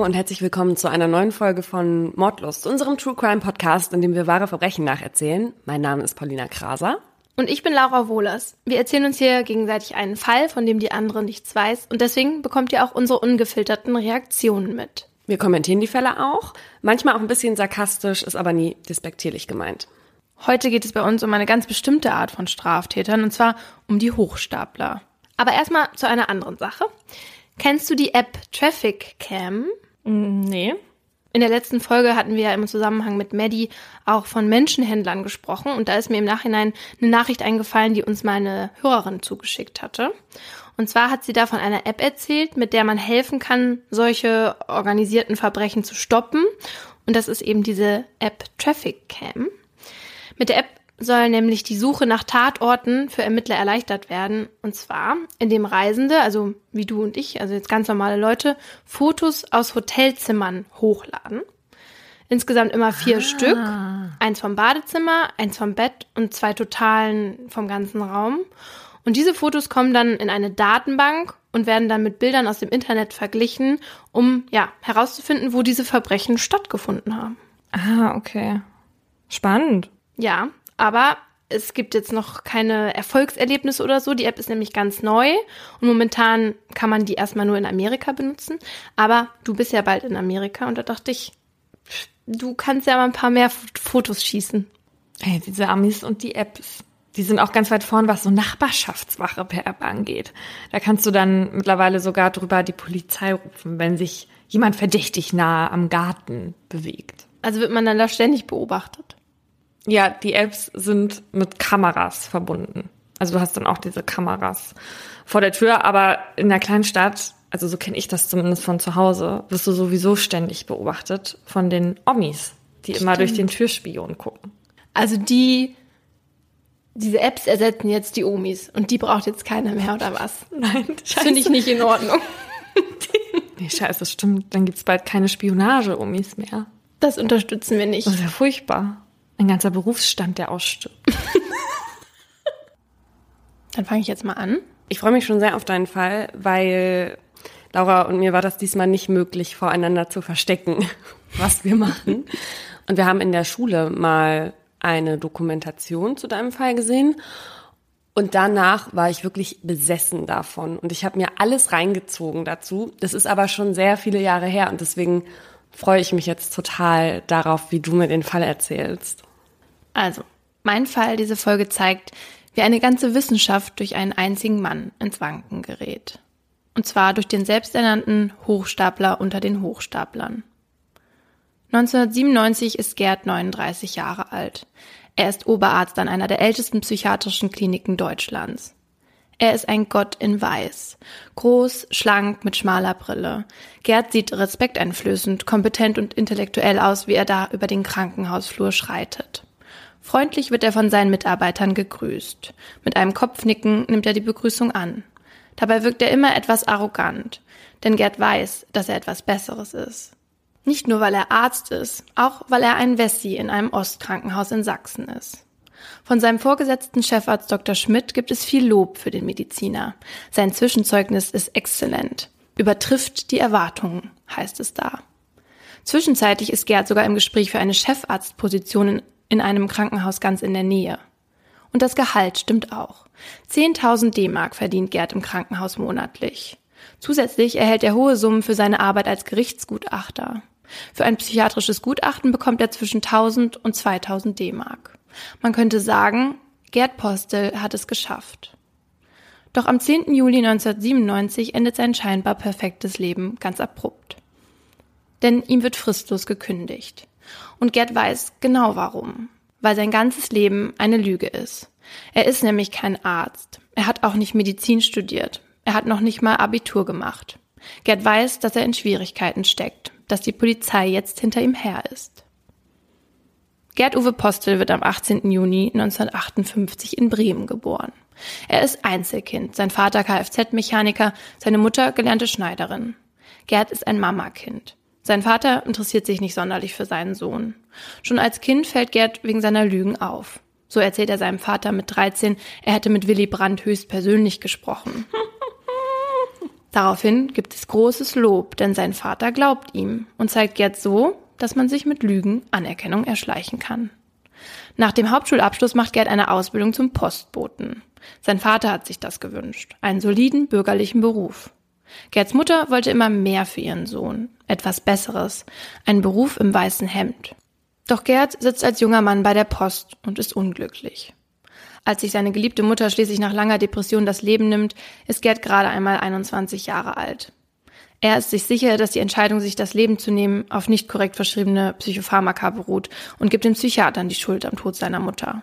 Hallo und herzlich willkommen zu einer neuen Folge von Mordlust, unserem True Crime Podcast, in dem wir wahre Verbrechen nacherzählen. Mein Name ist Paulina Kraser. Und ich bin Laura Wohlers. Wir erzählen uns hier gegenseitig einen Fall, von dem die andere nichts weiß. Und deswegen bekommt ihr auch unsere ungefilterten Reaktionen mit. Wir kommentieren die Fälle auch. Manchmal auch ein bisschen sarkastisch, ist aber nie despektierlich gemeint. Heute geht es bei uns um eine ganz bestimmte Art von Straftätern, und zwar um die Hochstapler. Aber erstmal zu einer anderen Sache. Kennst du die App Traffic Cam? Nee. In der letzten Folge hatten wir ja im Zusammenhang mit Maddie auch von Menschenhändlern gesprochen und da ist mir im Nachhinein eine Nachricht eingefallen, die uns meine Hörerin zugeschickt hatte. Und zwar hat sie da von einer App erzählt, mit der man helfen kann, solche organisierten Verbrechen zu stoppen. Und das ist eben diese App Traffic Cam. Mit der App soll nämlich die Suche nach Tatorten für Ermittler erleichtert werden. Und zwar, indem Reisende, also wie du und ich, also jetzt ganz normale Leute, Fotos aus Hotelzimmern hochladen. Insgesamt immer vier ah. Stück. Eins vom Badezimmer, eins vom Bett und zwei Totalen vom ganzen Raum. Und diese Fotos kommen dann in eine Datenbank und werden dann mit Bildern aus dem Internet verglichen, um ja herauszufinden, wo diese Verbrechen stattgefunden haben. Ah, okay. Spannend. Ja, aber es gibt jetzt noch keine Erfolgserlebnisse oder so. Die App ist nämlich ganz neu und momentan kann man die erstmal nur in Amerika benutzen. Aber du bist ja bald in Amerika und da dachte ich, du kannst ja mal ein paar mehr Fotos schießen. Hey, diese Amis und die Apps, die sind auch ganz weit vorn, was so Nachbarschaftswache per App angeht. Da kannst du dann mittlerweile sogar drüber die Polizei rufen, wenn sich jemand verdächtig nahe am Garten bewegt. Also wird man dann da ständig beobachtet? Ja, die Apps sind mit Kameras verbunden. Also du hast dann auch diese Kameras vor der Tür, aber in der kleinen Stadt, also so kenne ich das zumindest von zu Hause, wirst du sowieso ständig beobachtet von den Omis, die Stimmt. immer durch den Türspion gucken. Also die, diese Apps ersetzen jetzt die Omis und die braucht jetzt keiner mehr oder was? Nein, das finde ich nicht in Ordnung. nee, scheiße, stimmt. Dann gibt's bald keine Spionage-Omis mehr. Das unterstützen wir nicht. Das ist ja furchtbar. Ein ganzer Berufsstand, der ausstirbt. Dann fange ich jetzt mal an. Ich freue mich schon sehr auf deinen Fall, weil Laura und mir war das diesmal nicht möglich, voreinander zu verstecken, was wir machen. Und wir haben in der Schule mal eine Dokumentation zu deinem Fall gesehen. Und danach war ich wirklich besessen davon. Und ich habe mir alles reingezogen dazu. Das ist aber schon sehr viele Jahre her. Und deswegen freue ich mich jetzt total darauf, wie du mir den Fall erzählst. Also, mein Fall, diese Folge zeigt, wie eine ganze Wissenschaft durch einen einzigen Mann ins Wanken gerät. Und zwar durch den selbsternannten Hochstapler unter den Hochstaplern. 1997 ist Gerd 39 Jahre alt. Er ist Oberarzt an einer der ältesten psychiatrischen Kliniken Deutschlands. Er ist ein Gott in Weiß. Groß, schlank, mit schmaler Brille. Gerd sieht respekteinflößend, kompetent und intellektuell aus, wie er da über den Krankenhausflur schreitet. Freundlich wird er von seinen Mitarbeitern gegrüßt. Mit einem Kopfnicken nimmt er die Begrüßung an. Dabei wirkt er immer etwas arrogant, denn Gerd weiß, dass er etwas Besseres ist. Nicht nur, weil er Arzt ist, auch weil er ein Wessi in einem Ostkrankenhaus in Sachsen ist. Von seinem vorgesetzten Chefarzt Dr. Schmidt gibt es viel Lob für den Mediziner. Sein Zwischenzeugnis ist exzellent. Übertrifft die Erwartungen, heißt es da. Zwischenzeitlich ist Gerd sogar im Gespräch für eine Chefarztposition in einem Krankenhaus ganz in der Nähe. Und das Gehalt stimmt auch. 10.000 D-Mark verdient Gerd im Krankenhaus monatlich. Zusätzlich erhält er hohe Summen für seine Arbeit als Gerichtsgutachter. Für ein psychiatrisches Gutachten bekommt er zwischen 1000 und 2000 D-Mark. Man könnte sagen, Gerd Postel hat es geschafft. Doch am 10. Juli 1997 endet sein scheinbar perfektes Leben ganz abrupt. Denn ihm wird fristlos gekündigt. Und Gerd weiß genau warum. Weil sein ganzes Leben eine Lüge ist. Er ist nämlich kein Arzt. Er hat auch nicht Medizin studiert. Er hat noch nicht mal Abitur gemacht. Gerd weiß, dass er in Schwierigkeiten steckt, dass die Polizei jetzt hinter ihm her ist. Gerd-Uwe Postel wird am 18. Juni 1958 in Bremen geboren. Er ist Einzelkind, sein Vater Kfz-Mechaniker, seine Mutter gelernte Schneiderin. Gerd ist ein Mamakind. Sein Vater interessiert sich nicht sonderlich für seinen Sohn. Schon als Kind fällt Gerd wegen seiner Lügen auf. So erzählt er seinem Vater mit 13, er hätte mit Willy Brandt höchstpersönlich gesprochen. Daraufhin gibt es großes Lob, denn sein Vater glaubt ihm und zeigt Gerd so, dass man sich mit Lügen Anerkennung erschleichen kann. Nach dem Hauptschulabschluss macht Gerd eine Ausbildung zum Postboten. Sein Vater hat sich das gewünscht, einen soliden bürgerlichen Beruf. Gerds Mutter wollte immer mehr für ihren Sohn, etwas Besseres, einen Beruf im weißen Hemd. Doch Gerd sitzt als junger Mann bei der Post und ist unglücklich. Als sich seine geliebte Mutter schließlich nach langer Depression das Leben nimmt, ist Gerd gerade einmal 21 Jahre alt. Er ist sich sicher, dass die Entscheidung, sich das Leben zu nehmen, auf nicht korrekt verschriebene Psychopharmaka beruht und gibt den Psychiatern die Schuld am Tod seiner Mutter.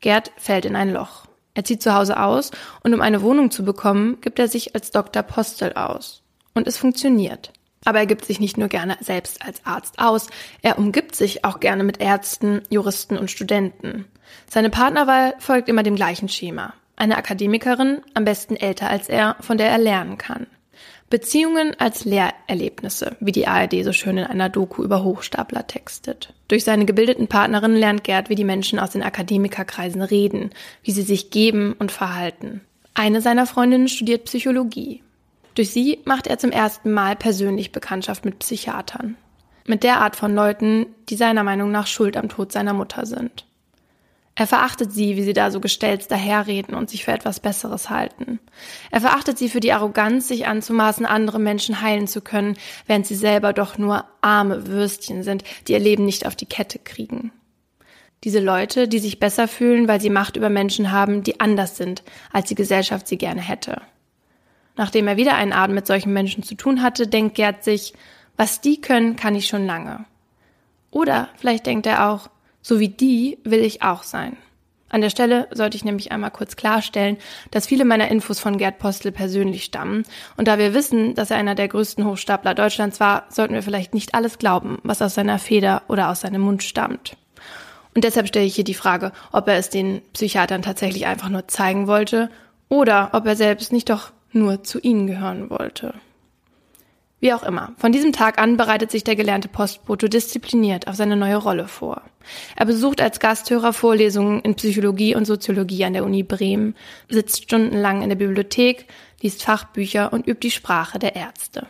Gerd fällt in ein Loch. Er zieht zu Hause aus und um eine Wohnung zu bekommen, gibt er sich als Dr. Postel aus. Und es funktioniert. Aber er gibt sich nicht nur gerne selbst als Arzt aus, er umgibt sich auch gerne mit Ärzten, Juristen und Studenten. Seine Partnerwahl folgt immer dem gleichen Schema. Eine Akademikerin, am besten älter als er, von der er lernen kann. Beziehungen als Lehrerlebnisse, wie die ARD so schön in einer Doku über Hochstapler textet. Durch seine gebildeten Partnerinnen lernt Gerd, wie die Menschen aus den Akademikerkreisen reden, wie sie sich geben und verhalten. Eine seiner Freundinnen studiert Psychologie. Durch sie macht er zum ersten Mal persönlich Bekanntschaft mit Psychiatern. Mit der Art von Leuten, die seiner Meinung nach schuld am Tod seiner Mutter sind. Er verachtet sie, wie sie da so gestellt daherreden und sich für etwas Besseres halten. Er verachtet sie für die Arroganz, sich anzumaßen, andere Menschen heilen zu können, während sie selber doch nur arme Würstchen sind, die ihr Leben nicht auf die Kette kriegen. Diese Leute, die sich besser fühlen, weil sie Macht über Menschen haben, die anders sind, als die Gesellschaft sie gerne hätte. Nachdem er wieder einen Abend mit solchen Menschen zu tun hatte, denkt Gerd sich, was die können, kann ich schon lange. Oder vielleicht denkt er auch, so wie die will ich auch sein. An der Stelle sollte ich nämlich einmal kurz klarstellen, dass viele meiner Infos von Gerd Postel persönlich stammen. Und da wir wissen, dass er einer der größten Hochstapler Deutschlands war, sollten wir vielleicht nicht alles glauben, was aus seiner Feder oder aus seinem Mund stammt. Und deshalb stelle ich hier die Frage, ob er es den Psychiatern tatsächlich einfach nur zeigen wollte oder ob er selbst nicht doch nur zu ihnen gehören wollte. Wie auch immer, von diesem Tag an bereitet sich der gelernte Postbote diszipliniert auf seine neue Rolle vor. Er besucht als Gasthörer Vorlesungen in Psychologie und Soziologie an der Uni Bremen, sitzt stundenlang in der Bibliothek, liest Fachbücher und übt die Sprache der Ärzte.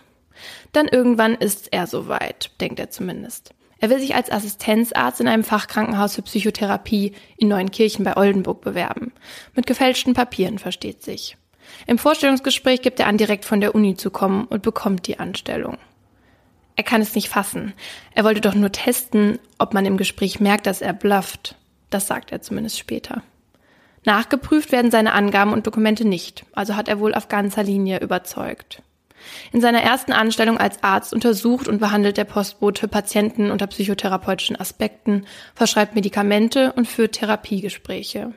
Dann irgendwann ist er soweit, denkt er zumindest. Er will sich als Assistenzarzt in einem Fachkrankenhaus für Psychotherapie in Neuenkirchen bei Oldenburg bewerben. Mit gefälschten Papieren versteht sich. Im Vorstellungsgespräch gibt er an, direkt von der Uni zu kommen und bekommt die Anstellung. Er kann es nicht fassen. Er wollte doch nur testen, ob man im Gespräch merkt, dass er blufft. Das sagt er zumindest später. Nachgeprüft werden seine Angaben und Dokumente nicht, also hat er wohl auf ganzer Linie überzeugt. In seiner ersten Anstellung als Arzt untersucht und behandelt der Postbote Patienten unter psychotherapeutischen Aspekten, verschreibt Medikamente und führt Therapiegespräche.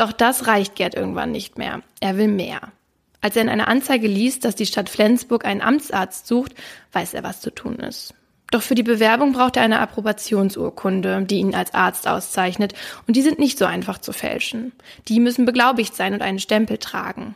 Auch das reicht Gerd irgendwann nicht mehr. Er will mehr. Als er in einer Anzeige liest, dass die Stadt Flensburg einen Amtsarzt sucht, weiß er, was zu tun ist. Doch für die Bewerbung braucht er eine Approbationsurkunde, die ihn als Arzt auszeichnet, und die sind nicht so einfach zu fälschen. Die müssen beglaubigt sein und einen Stempel tragen.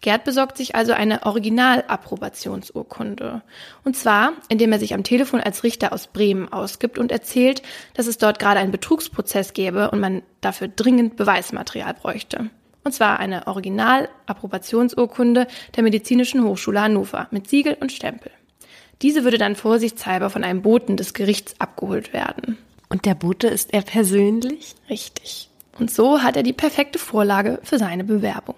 Gerd besorgt sich also eine Originalapprobationsurkunde. Und zwar, indem er sich am Telefon als Richter aus Bremen ausgibt und erzählt, dass es dort gerade einen Betrugsprozess gäbe und man dafür dringend Beweismaterial bräuchte. Und zwar eine Originalapprobationsurkunde der Medizinischen Hochschule Hannover mit Siegel und Stempel. Diese würde dann vorsichtshalber von einem Boten des Gerichts abgeholt werden. Und der Bote ist er persönlich? Richtig. Und so hat er die perfekte Vorlage für seine Bewerbung.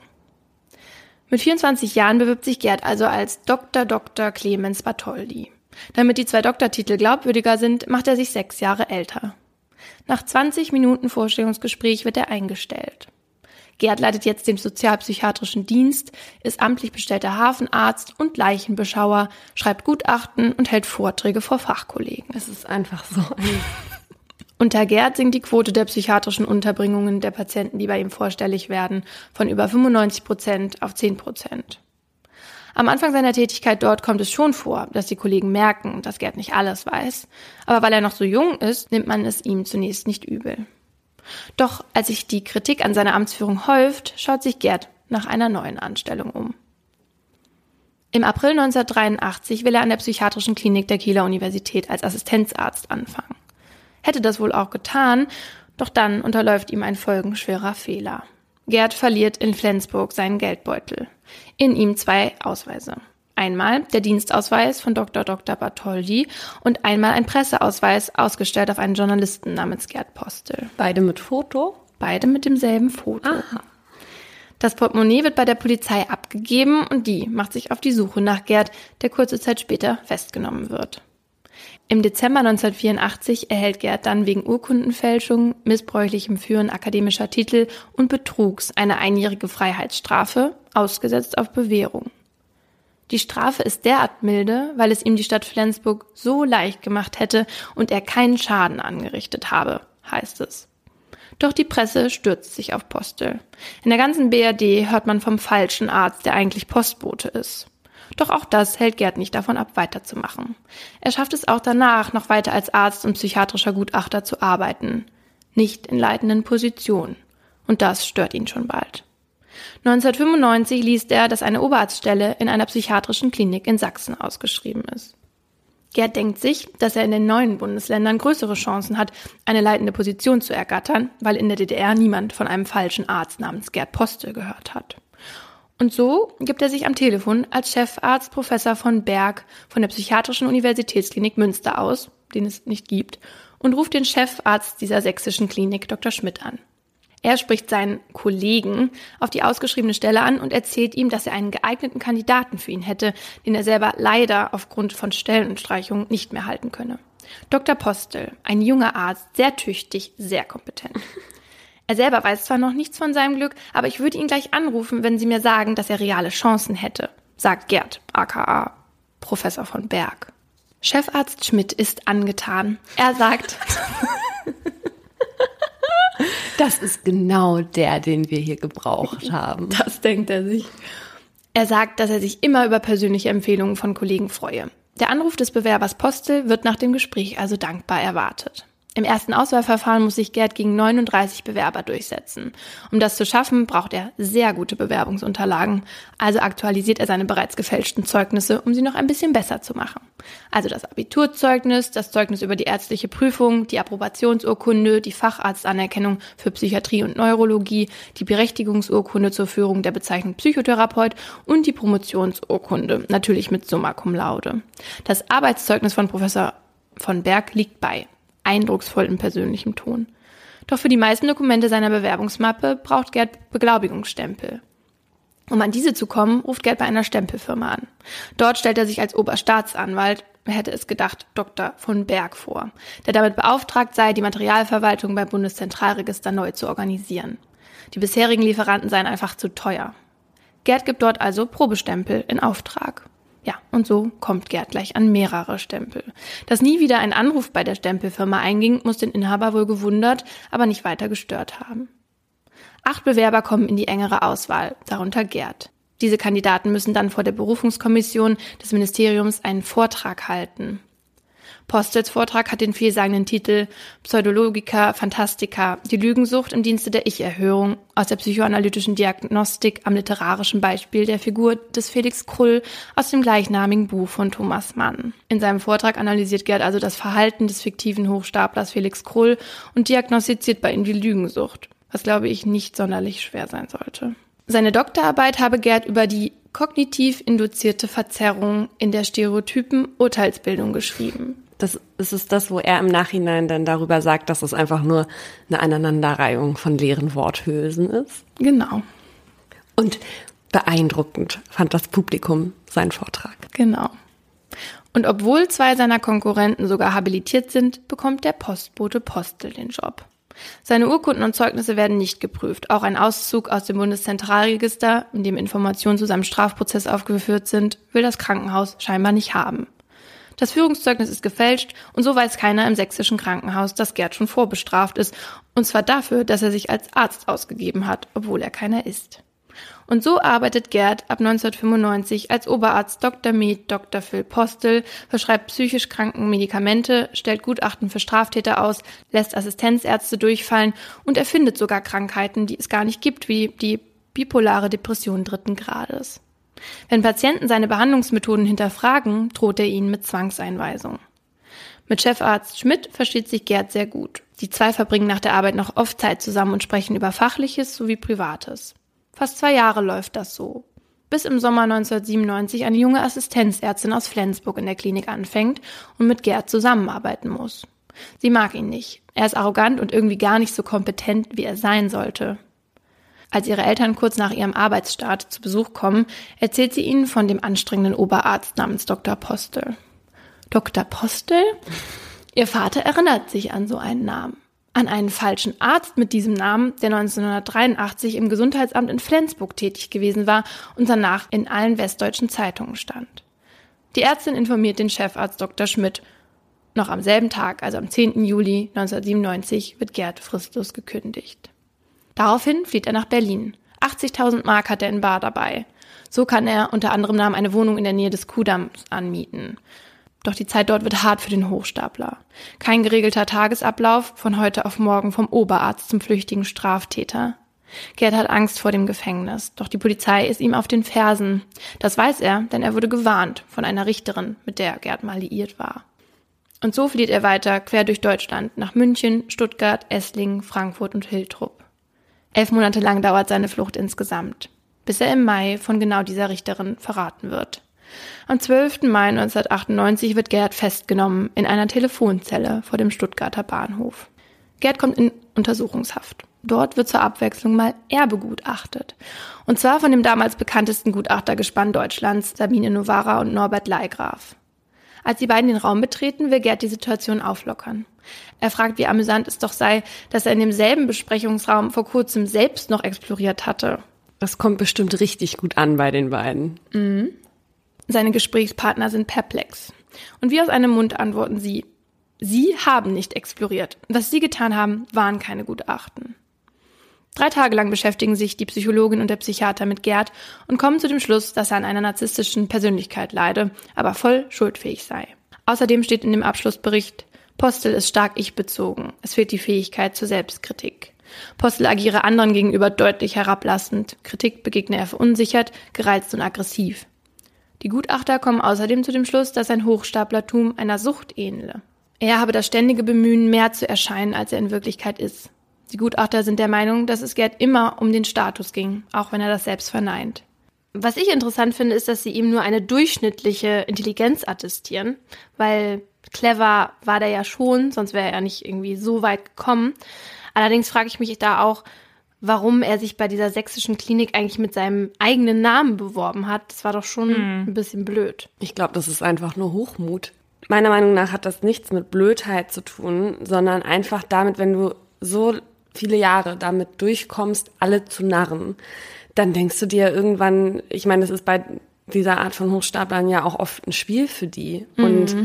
Mit 24 Jahren bewirbt sich Gerd also als Dr. Dr. Clemens Bartholdi. Damit die zwei Doktortitel glaubwürdiger sind, macht er sich sechs Jahre älter. Nach 20 Minuten Vorstellungsgespräch wird er eingestellt. Gerd leitet jetzt den sozialpsychiatrischen Dienst, ist amtlich bestellter Hafenarzt und Leichenbeschauer, schreibt Gutachten und hält Vorträge vor Fachkollegen. Es ist einfach so ein unter Gerd sinkt die Quote der psychiatrischen Unterbringungen der Patienten, die bei ihm vorstellig werden, von über 95 Prozent auf 10 Prozent. Am Anfang seiner Tätigkeit dort kommt es schon vor, dass die Kollegen merken, dass Gerd nicht alles weiß. Aber weil er noch so jung ist, nimmt man es ihm zunächst nicht übel. Doch als sich die Kritik an seiner Amtsführung häuft, schaut sich Gerd nach einer neuen Anstellung um. Im April 1983 will er an der psychiatrischen Klinik der Kieler Universität als Assistenzarzt anfangen hätte das wohl auch getan, doch dann unterläuft ihm ein folgenschwerer Fehler. Gerd verliert in Flensburg seinen Geldbeutel. In ihm zwei Ausweise. Einmal der Dienstausweis von Dr. Dr. Bartholdi und einmal ein Presseausweis, ausgestellt auf einen Journalisten namens Gerd Postel. Beide mit Foto? Beide mit demselben Foto. Aha. Das Portemonnaie wird bei der Polizei abgegeben und die macht sich auf die Suche nach Gerd, der kurze Zeit später festgenommen wird. Im Dezember 1984 erhält Gerd dann wegen Urkundenfälschung, missbräuchlichem Führen akademischer Titel und Betrugs eine einjährige Freiheitsstrafe, ausgesetzt auf Bewährung. Die Strafe ist derart milde, weil es ihm die Stadt Flensburg so leicht gemacht hätte und er keinen Schaden angerichtet habe, heißt es. Doch die Presse stürzt sich auf Postel. In der ganzen BRD hört man vom falschen Arzt, der eigentlich Postbote ist. Doch auch das hält Gerd nicht davon ab, weiterzumachen. Er schafft es auch danach, noch weiter als Arzt und psychiatrischer Gutachter zu arbeiten. Nicht in leitenden Positionen. Und das stört ihn schon bald. 1995 liest er, dass eine Oberarztstelle in einer psychiatrischen Klinik in Sachsen ausgeschrieben ist. Gerd denkt sich, dass er in den neuen Bundesländern größere Chancen hat, eine leitende Position zu ergattern, weil in der DDR niemand von einem falschen Arzt namens Gerd Postel gehört hat. Und so gibt er sich am Telefon als Chefarzt Professor von Berg von der Psychiatrischen Universitätsklinik Münster aus, den es nicht gibt, und ruft den Chefarzt dieser sächsischen Klinik Dr. Schmidt an. Er spricht seinen Kollegen auf die ausgeschriebene Stelle an und erzählt ihm, dass er einen geeigneten Kandidaten für ihn hätte, den er selber leider aufgrund von Stellenstreichungen nicht mehr halten könne. Dr. Postel, ein junger Arzt, sehr tüchtig, sehr kompetent. Er selber weiß zwar noch nichts von seinem Glück, aber ich würde ihn gleich anrufen, wenn Sie mir sagen, dass er reale Chancen hätte, sagt Gerd, aka Professor von Berg. Chefarzt Schmidt ist angetan. Er sagt, Das ist genau der, den wir hier gebraucht haben. Das denkt er sich. Er sagt, dass er sich immer über persönliche Empfehlungen von Kollegen freue. Der Anruf des Bewerbers Postel wird nach dem Gespräch also dankbar erwartet. Im ersten Auswahlverfahren muss sich Gerd gegen 39 Bewerber durchsetzen. Um das zu schaffen, braucht er sehr gute Bewerbungsunterlagen. Also aktualisiert er seine bereits gefälschten Zeugnisse, um sie noch ein bisschen besser zu machen. Also das Abiturzeugnis, das Zeugnis über die ärztliche Prüfung, die Approbationsurkunde, die Facharztanerkennung für Psychiatrie und Neurologie, die Berechtigungsurkunde zur Führung der Bezeichnung Psychotherapeut und die Promotionsurkunde, natürlich mit Summa cum laude. Das Arbeitszeugnis von Professor von Berg liegt bei eindrucksvoll in persönlichem Ton. Doch für die meisten Dokumente seiner Bewerbungsmappe braucht Gerd Beglaubigungsstempel. Um an diese zu kommen, ruft Gerd bei einer Stempelfirma an. Dort stellt er sich als Oberstaatsanwalt, wer hätte es gedacht, Dr. von Berg vor, der damit beauftragt sei, die Materialverwaltung beim Bundeszentralregister neu zu organisieren. Die bisherigen Lieferanten seien einfach zu teuer. Gerd gibt dort also Probestempel in Auftrag. Ja, und so kommt Gerd gleich an mehrere Stempel. Dass nie wieder ein Anruf bei der Stempelfirma einging, muss den Inhaber wohl gewundert, aber nicht weiter gestört haben. Acht Bewerber kommen in die engere Auswahl, darunter Gerd. Diese Kandidaten müssen dann vor der Berufungskommission des Ministeriums einen Vortrag halten. Postels Vortrag hat den vielsagenden Titel Pseudologica Fantastica, die Lügensucht im Dienste der Ich-Erhörung aus der psychoanalytischen Diagnostik am literarischen Beispiel der Figur des Felix Krull aus dem gleichnamigen Buch von Thomas Mann. In seinem Vortrag analysiert Gerd also das Verhalten des fiktiven Hochstaplers Felix Krull und diagnostiziert bei ihm die Lügensucht, was glaube ich nicht sonderlich schwer sein sollte. Seine Doktorarbeit habe Gerd über die kognitiv induzierte Verzerrung in der stereotypen Urteilsbildung geschrieben. Das, das ist das, wo er im Nachhinein dann darüber sagt, dass es einfach nur eine Aneinanderreihung von leeren Worthülsen ist. Genau. Und beeindruckend fand das Publikum seinen Vortrag. Genau. Und obwohl zwei seiner Konkurrenten sogar habilitiert sind, bekommt der Postbote Postel den Job. Seine Urkunden und Zeugnisse werden nicht geprüft. Auch ein Auszug aus dem Bundeszentralregister, in dem Informationen zu seinem Strafprozess aufgeführt sind, will das Krankenhaus scheinbar nicht haben. Das Führungszeugnis ist gefälscht und so weiß keiner im sächsischen Krankenhaus, dass Gerd schon vorbestraft ist, und zwar dafür, dass er sich als Arzt ausgegeben hat, obwohl er keiner ist. Und so arbeitet Gerd ab 1995 als Oberarzt Dr. Med Dr. Phil Postel, verschreibt psychisch kranken Medikamente, stellt Gutachten für Straftäter aus, lässt Assistenzärzte durchfallen und erfindet sogar Krankheiten, die es gar nicht gibt, wie die bipolare Depression dritten Grades. Wenn Patienten seine Behandlungsmethoden hinterfragen, droht er ihnen mit Zwangseinweisung. Mit Chefarzt Schmidt versteht sich Gerd sehr gut. Die zwei verbringen nach der Arbeit noch oft Zeit zusammen und sprechen über Fachliches sowie Privates. Fast zwei Jahre läuft das so. Bis im Sommer 1997 eine junge Assistenzärztin aus Flensburg in der Klinik anfängt und mit Gerd zusammenarbeiten muss. Sie mag ihn nicht. Er ist arrogant und irgendwie gar nicht so kompetent, wie er sein sollte. Als ihre Eltern kurz nach ihrem Arbeitsstart zu Besuch kommen, erzählt sie ihnen von dem anstrengenden Oberarzt namens Dr. Postel. Dr. Postel? Ihr Vater erinnert sich an so einen Namen. An einen falschen Arzt mit diesem Namen, der 1983 im Gesundheitsamt in Flensburg tätig gewesen war und danach in allen westdeutschen Zeitungen stand. Die Ärztin informiert den Chefarzt Dr. Schmidt. Noch am selben Tag, also am 10. Juli 1997, wird Gerd fristlos gekündigt. Daraufhin flieht er nach Berlin. 80.000 Mark hat er in Bar dabei. So kann er unter anderem Namen eine Wohnung in der Nähe des Kuhdamms anmieten. Doch die Zeit dort wird hart für den Hochstapler. Kein geregelter Tagesablauf, von heute auf morgen vom Oberarzt zum flüchtigen Straftäter. Gerd hat Angst vor dem Gefängnis, doch die Polizei ist ihm auf den Fersen. Das weiß er, denn er wurde gewarnt von einer Richterin, mit der Gerd mal liiert war. Und so flieht er weiter quer durch Deutschland nach München, Stuttgart, Esslingen, Frankfurt und Hiltrup. Elf Monate lang dauert seine Flucht insgesamt, bis er im Mai von genau dieser Richterin verraten wird. Am 12. Mai 1998 wird Gerd festgenommen in einer Telefonzelle vor dem Stuttgarter Bahnhof. Gerd kommt in Untersuchungshaft. Dort wird zur Abwechslung mal er begutachtet. Und zwar von dem damals bekanntesten Gutachtergespann Deutschlands, Sabine Novara und Norbert Leigraf. Als die beiden den Raum betreten, will Gerd die Situation auflockern. Er fragt, wie amüsant es doch sei, dass er in demselben Besprechungsraum vor kurzem selbst noch exploriert hatte. Das kommt bestimmt richtig gut an bei den beiden. Mhm. Seine Gesprächspartner sind perplex. Und wie aus einem Mund antworten sie, Sie haben nicht exploriert. Was Sie getan haben, waren keine Gutachten. Drei Tage lang beschäftigen sich die Psychologin und der Psychiater mit Gerd und kommen zu dem Schluss, dass er an einer narzisstischen Persönlichkeit leide, aber voll schuldfähig sei. Außerdem steht in dem Abschlussbericht, Postel ist stark ich-bezogen. Es fehlt die Fähigkeit zur Selbstkritik. Postel agiere anderen gegenüber deutlich herablassend. Kritik begegne er verunsichert, gereizt und aggressiv. Die Gutachter kommen außerdem zu dem Schluss, dass sein Hochstaplertum einer Sucht ähnele. Er habe das ständige Bemühen, mehr zu erscheinen, als er in Wirklichkeit ist. Die Gutachter sind der Meinung, dass es Gerd immer um den Status ging, auch wenn er das selbst verneint. Was ich interessant finde, ist, dass sie ihm nur eine durchschnittliche Intelligenz attestieren, weil clever war der ja schon, sonst wäre er nicht irgendwie so weit gekommen. Allerdings frage ich mich da auch, warum er sich bei dieser sächsischen Klinik eigentlich mit seinem eigenen Namen beworben hat. Das war doch schon mhm. ein bisschen blöd. Ich glaube, das ist einfach nur Hochmut. Meiner Meinung nach hat das nichts mit Blödheit zu tun, sondern einfach damit, wenn du so viele Jahre damit durchkommst, alle zu narren, dann denkst du dir irgendwann, ich meine, das ist bei dieser Art von Hochstaplern ja auch oft ein Spiel für die. Mhm. Und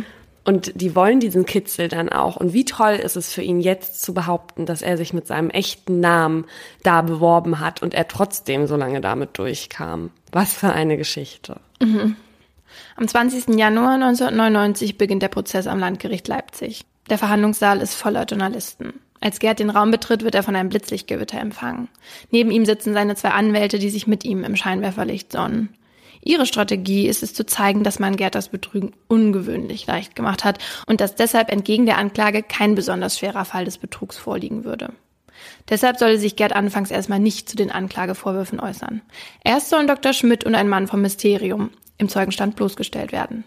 und die wollen diesen Kitzel dann auch. Und wie toll ist es für ihn jetzt zu behaupten, dass er sich mit seinem echten Namen da beworben hat und er trotzdem so lange damit durchkam. Was für eine Geschichte. Mhm. Am 20. Januar 1999 beginnt der Prozess am Landgericht Leipzig. Der Verhandlungssaal ist voller Journalisten. Als Gerd den Raum betritt, wird er von einem Blitzlichtgewitter empfangen. Neben ihm sitzen seine zwei Anwälte, die sich mit ihm im Scheinwerferlicht sonnen. Ihre Strategie ist es zu zeigen, dass man Gerd das Betrügen ungewöhnlich leicht gemacht hat und dass deshalb entgegen der Anklage kein besonders schwerer Fall des Betrugs vorliegen würde. Deshalb solle sich Gerd anfangs erstmal nicht zu den Anklagevorwürfen äußern. Erst sollen Dr. Schmidt und ein Mann vom Mysterium im Zeugenstand bloßgestellt werden.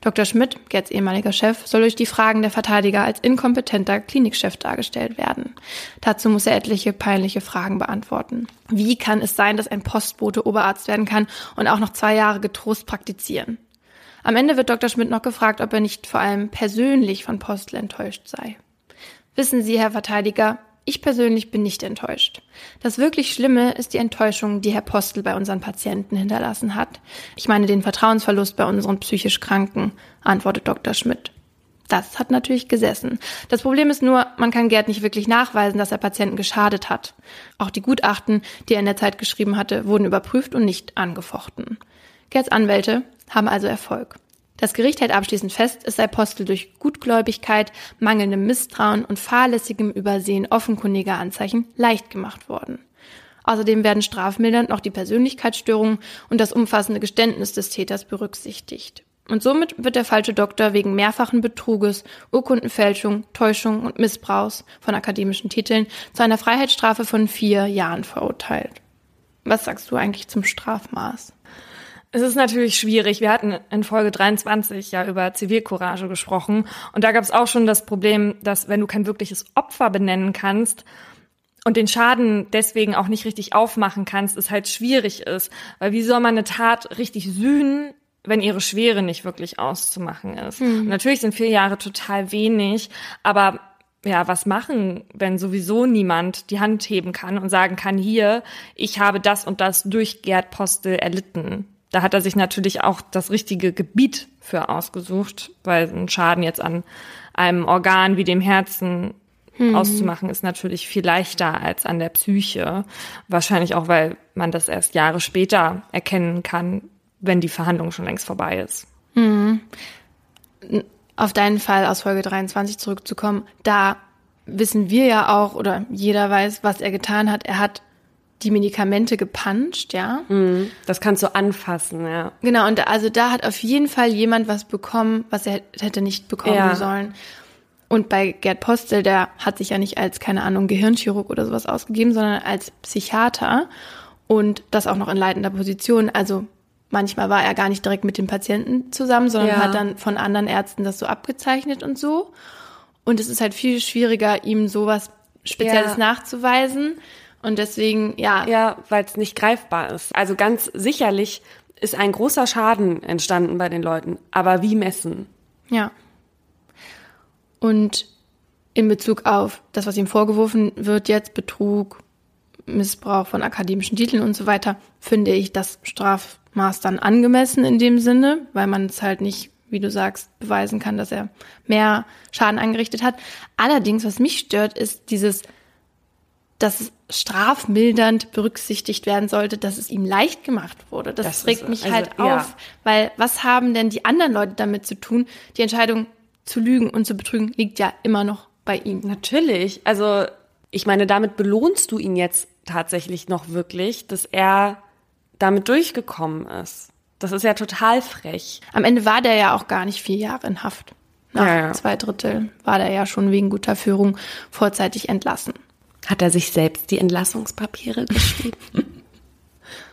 Dr. Schmidt, Gerds ehemaliger Chef, soll durch die Fragen der Verteidiger als inkompetenter Klinikchef dargestellt werden. Dazu muss er etliche peinliche Fragen beantworten. Wie kann es sein, dass ein Postbote Oberarzt werden kann und auch noch zwei Jahre getrost praktizieren? Am Ende wird Dr. Schmidt noch gefragt, ob er nicht vor allem persönlich von Postel enttäuscht sei. Wissen Sie, Herr Verteidiger, ich persönlich bin nicht enttäuscht. Das wirklich Schlimme ist die Enttäuschung, die Herr Postel bei unseren Patienten hinterlassen hat. Ich meine den Vertrauensverlust bei unseren psychisch Kranken, antwortet Dr. Schmidt. Das hat natürlich gesessen. Das Problem ist nur, man kann Gerd nicht wirklich nachweisen, dass er Patienten geschadet hat. Auch die Gutachten, die er in der Zeit geschrieben hatte, wurden überprüft und nicht angefochten. Gerds Anwälte haben also Erfolg. Das Gericht hält abschließend fest, es sei Postel durch Gutgläubigkeit, mangelndem Misstrauen und fahrlässigem Übersehen offenkundiger Anzeichen leicht gemacht worden. Außerdem werden strafmildernd noch die Persönlichkeitsstörungen und das umfassende Geständnis des Täters berücksichtigt. Und somit wird der falsche Doktor wegen mehrfachen Betruges, Urkundenfälschung, Täuschung und Missbrauchs von akademischen Titeln zu einer Freiheitsstrafe von vier Jahren verurteilt. Was sagst du eigentlich zum Strafmaß? Es ist natürlich schwierig. Wir hatten in Folge 23 ja über Zivilcourage gesprochen. Und da gab es auch schon das Problem, dass wenn du kein wirkliches Opfer benennen kannst und den Schaden deswegen auch nicht richtig aufmachen kannst, es halt schwierig ist. Weil wie soll man eine Tat richtig sühnen, wenn ihre Schwere nicht wirklich auszumachen ist? Mhm. natürlich sind vier Jahre total wenig, aber ja, was machen, wenn sowieso niemand die Hand heben kann und sagen kann, hier, ich habe das und das durch Gerd Postel erlitten da hat er sich natürlich auch das richtige Gebiet für ausgesucht, weil ein Schaden jetzt an einem Organ wie dem Herzen hm. auszumachen ist natürlich viel leichter als an der Psyche. Wahrscheinlich auch, weil man das erst Jahre später erkennen kann, wenn die Verhandlung schon längst vorbei ist. Hm. Auf deinen Fall aus Folge 23 zurückzukommen, da wissen wir ja auch oder jeder weiß, was er getan hat. Er hat die Medikamente gepuncht, ja. Mhm. Das kannst du anfassen, ja. Genau, und also da hat auf jeden Fall jemand was bekommen, was er hätte nicht bekommen ja. sollen. Und bei Gerd Postel, der hat sich ja nicht als, keine Ahnung, Gehirnchirurg oder sowas ausgegeben, sondern als Psychiater und das auch noch in leitender Position. Also manchmal war er gar nicht direkt mit dem Patienten zusammen, sondern ja. hat dann von anderen Ärzten das so abgezeichnet und so. Und es ist halt viel schwieriger, ihm sowas Spezielles ja. nachzuweisen und deswegen, ja. Ja, weil es nicht greifbar ist. Also ganz sicherlich ist ein großer Schaden entstanden bei den Leuten. Aber wie messen? Ja. Und in Bezug auf das, was ihm vorgeworfen wird, jetzt Betrug, Missbrauch von akademischen Titeln und so weiter, finde ich das Strafmaß dann angemessen in dem Sinne, weil man es halt nicht, wie du sagst, beweisen kann, dass er mehr Schaden angerichtet hat. Allerdings, was mich stört, ist dieses dass strafmildernd berücksichtigt werden sollte, dass es ihm leicht gemacht wurde. Das, das regt ist, mich also, halt ja. auf, weil was haben denn die anderen Leute damit zu tun? Die Entscheidung zu lügen und zu betrügen liegt ja immer noch bei ihm. Natürlich. Also ich meine, damit belohnst du ihn jetzt tatsächlich noch wirklich, dass er damit durchgekommen ist. Das ist ja total frech. Am Ende war der ja auch gar nicht vier Jahre in Haft. Nach ja, ja. zwei Drittel war der ja schon wegen guter Führung vorzeitig entlassen. Hat er sich selbst die Entlassungspapiere geschrieben?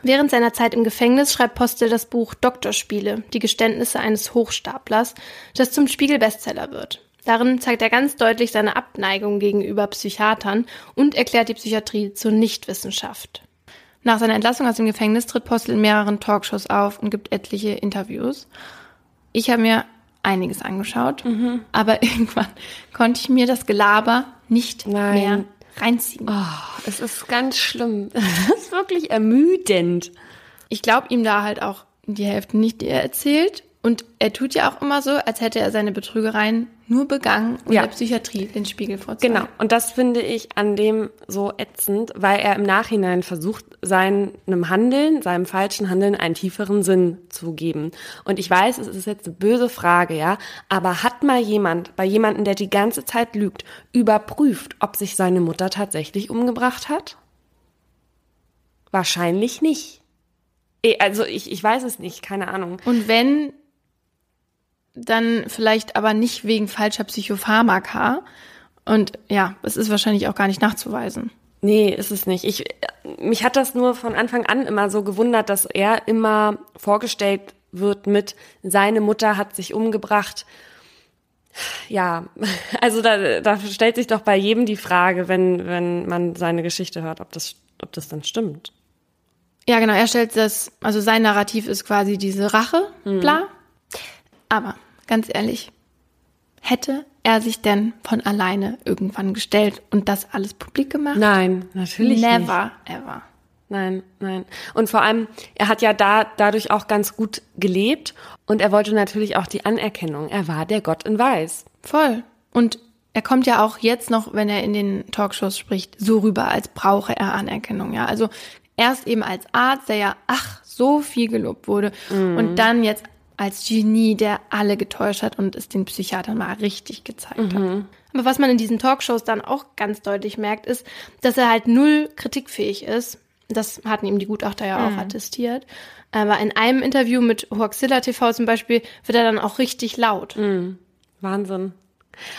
Während seiner Zeit im Gefängnis schreibt Postel das Buch Doktorspiele, die Geständnisse eines Hochstaplers, das zum Spiegel-Bestseller wird. Darin zeigt er ganz deutlich seine Abneigung gegenüber Psychiatern und erklärt die Psychiatrie zur Nichtwissenschaft. Nach seiner Entlassung aus dem Gefängnis tritt Postel in mehreren Talkshows auf und gibt etliche Interviews. Ich habe mir einiges angeschaut, mhm. aber irgendwann konnte ich mir das Gelaber nicht Nein. mehr reinziehen. Oh, es ist ganz schlimm. Es ist wirklich ermüdend. Ich glaube ihm da halt auch die Hälfte nicht, die er erzählt. Und er tut ja auch immer so, als hätte er seine Betrügereien nur begangen, um ja. der Psychiatrie den Spiegel vorzulegen. Genau. Und das finde ich an dem so ätzend, weil er im Nachhinein versucht, seinem Handeln, seinem falschen Handeln einen tieferen Sinn zu geben. Und ich weiß, es ist jetzt eine böse Frage, ja, aber hat mal jemand, bei jemandem, der die ganze Zeit lügt, überprüft, ob sich seine Mutter tatsächlich umgebracht hat? Wahrscheinlich nicht. Eh, also ich, ich weiß es nicht, keine Ahnung. Und wenn dann vielleicht aber nicht wegen falscher Psychopharmaka. Und ja, es ist wahrscheinlich auch gar nicht nachzuweisen. Nee, ist es nicht. Ich, mich hat das nur von Anfang an immer so gewundert, dass er immer vorgestellt wird mit, seine Mutter hat sich umgebracht. Ja, also da, da stellt sich doch bei jedem die Frage, wenn, wenn man seine Geschichte hört, ob das, ob das dann stimmt. Ja, genau, er stellt das, also sein Narrativ ist quasi diese Rache, mhm. Aber ganz ehrlich, hätte er sich denn von alleine irgendwann gestellt und das alles publik gemacht? Nein, natürlich Never, nicht. Never, ever. Nein, nein. Und vor allem, er hat ja da dadurch auch ganz gut gelebt und er wollte natürlich auch die Anerkennung. Er war der Gott in Weiß. Voll. Und er kommt ja auch jetzt noch, wenn er in den Talkshows spricht, so rüber, als brauche er Anerkennung, ja. Also erst eben als Arzt, der ja, ach, so viel gelobt wurde. Mhm. Und dann jetzt als Genie, der alle getäuscht hat und es den Psychiatern mal richtig gezeigt mhm. hat. Aber was man in diesen Talkshows dann auch ganz deutlich merkt, ist, dass er halt null kritikfähig ist. Das hatten ihm die Gutachter ja auch attestiert. Aber in einem Interview mit Hoaxilla TV zum Beispiel wird er dann auch richtig laut. Wahnsinn.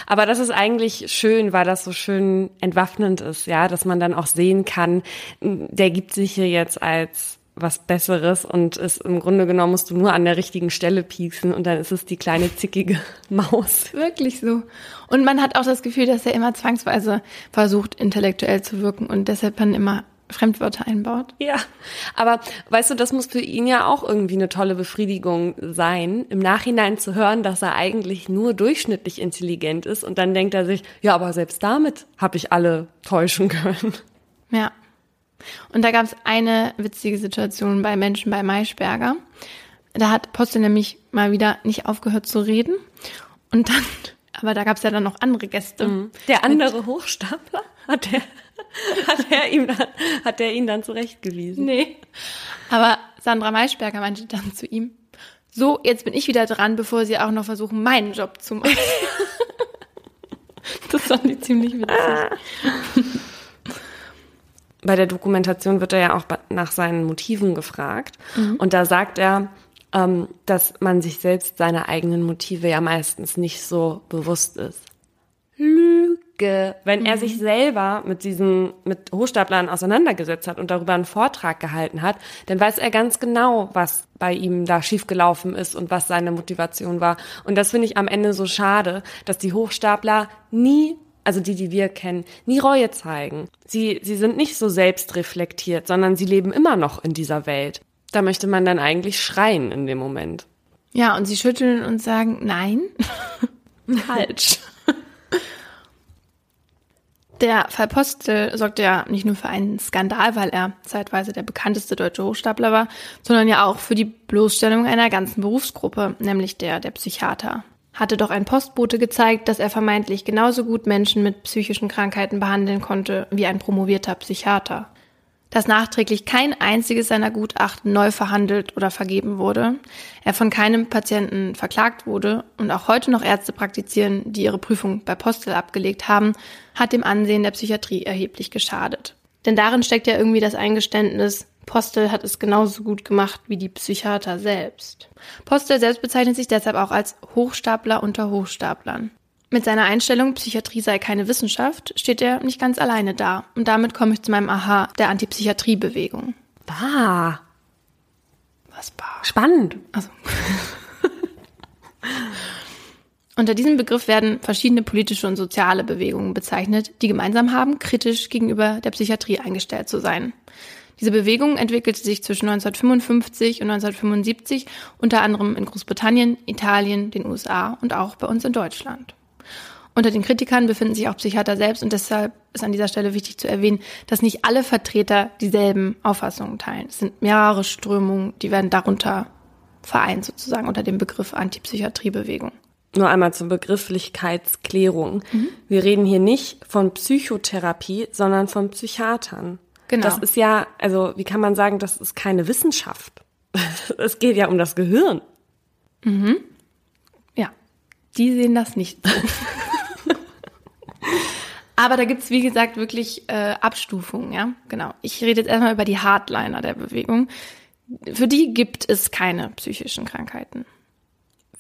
Aber das ist eigentlich schön, weil das so schön entwaffnend ist, ja, dass man dann auch sehen kann, der gibt sich hier jetzt als was Besseres und ist im Grunde genommen musst du nur an der richtigen Stelle pieksen und dann ist es die kleine zickige Maus. Wirklich so. Und man hat auch das Gefühl, dass er immer zwangsweise versucht, intellektuell zu wirken und deshalb dann immer Fremdwörter einbaut. Ja, aber weißt du, das muss für ihn ja auch irgendwie eine tolle Befriedigung sein, im Nachhinein zu hören, dass er eigentlich nur durchschnittlich intelligent ist und dann denkt er sich, ja, aber selbst damit habe ich alle täuschen können. Ja. Und da gab es eine witzige Situation bei Menschen bei Maischberger. Da hat Postel nämlich mal wieder nicht aufgehört zu reden. Und dann, aber da gab es ja dann noch andere Gäste. Der andere Hochstapler hat der hat er ihm dann, hat er ihn dann zurechtgewiesen. Nee. Aber Sandra Maischberger meinte dann zu ihm, so, jetzt bin ich wieder dran, bevor sie auch noch versuchen, meinen Job zu machen. das fand ich ziemlich witzig. Bei der Dokumentation wird er ja auch nach seinen Motiven gefragt. Und da sagt er, ähm, dass man sich selbst seiner eigenen Motive ja meistens nicht so bewusst ist. Lüge. Wenn er sich selber mit diesen, mit Hochstaplern auseinandergesetzt hat und darüber einen Vortrag gehalten hat, dann weiß er ganz genau, was bei ihm da schiefgelaufen ist und was seine Motivation war. Und das finde ich am Ende so schade, dass die Hochstapler nie also die, die wir kennen, nie Reue zeigen. Sie, sie sind nicht so selbstreflektiert, sondern sie leben immer noch in dieser Welt. Da möchte man dann eigentlich schreien in dem Moment. Ja, und sie schütteln und sagen, nein, falsch. Der Fall Postel sorgte ja nicht nur für einen Skandal, weil er zeitweise der bekannteste deutsche Hochstapler war, sondern ja auch für die Bloßstellung einer ganzen Berufsgruppe, nämlich der der Psychiater. Hatte doch ein Postbote gezeigt, dass er vermeintlich genauso gut Menschen mit psychischen Krankheiten behandeln konnte wie ein promovierter Psychiater. Dass nachträglich kein einziges seiner Gutachten neu verhandelt oder vergeben wurde, er von keinem Patienten verklagt wurde und auch heute noch Ärzte praktizieren, die ihre Prüfung bei Postel abgelegt haben, hat dem Ansehen der Psychiatrie erheblich geschadet. Denn darin steckt ja irgendwie das Eingeständnis, Postel hat es genauso gut gemacht wie die Psychiater selbst. Postel selbst bezeichnet sich deshalb auch als Hochstapler unter Hochstaplern. Mit seiner Einstellung, Psychiatrie sei keine Wissenschaft, steht er nicht ganz alleine da. Und damit komme ich zu meinem Aha der Antipsychiatriebewegung. Bah, Was bar? spannend. Also. Unter diesem Begriff werden verschiedene politische und soziale Bewegungen bezeichnet, die gemeinsam haben, kritisch gegenüber der Psychiatrie eingestellt zu sein. Diese Bewegung entwickelte sich zwischen 1955 und 1975 unter anderem in Großbritannien, Italien, den USA und auch bei uns in Deutschland. Unter den Kritikern befinden sich auch Psychiater selbst und deshalb ist an dieser Stelle wichtig zu erwähnen, dass nicht alle Vertreter dieselben Auffassungen teilen. Es sind mehrere Strömungen, die werden darunter vereint sozusagen unter dem Begriff Antipsychiatriebewegung. Nur einmal zur Begrifflichkeitsklärung. Wir reden hier nicht von Psychotherapie, sondern von Psychiatern. Genau. Das ist ja, also wie kann man sagen, das ist keine Wissenschaft. Es geht ja um das Gehirn. Ja, die sehen das nicht. Aber da gibt's wie gesagt, wirklich äh, Abstufungen, ja. Genau. Ich rede jetzt erstmal über die Hardliner der Bewegung. Für die gibt es keine psychischen Krankheiten.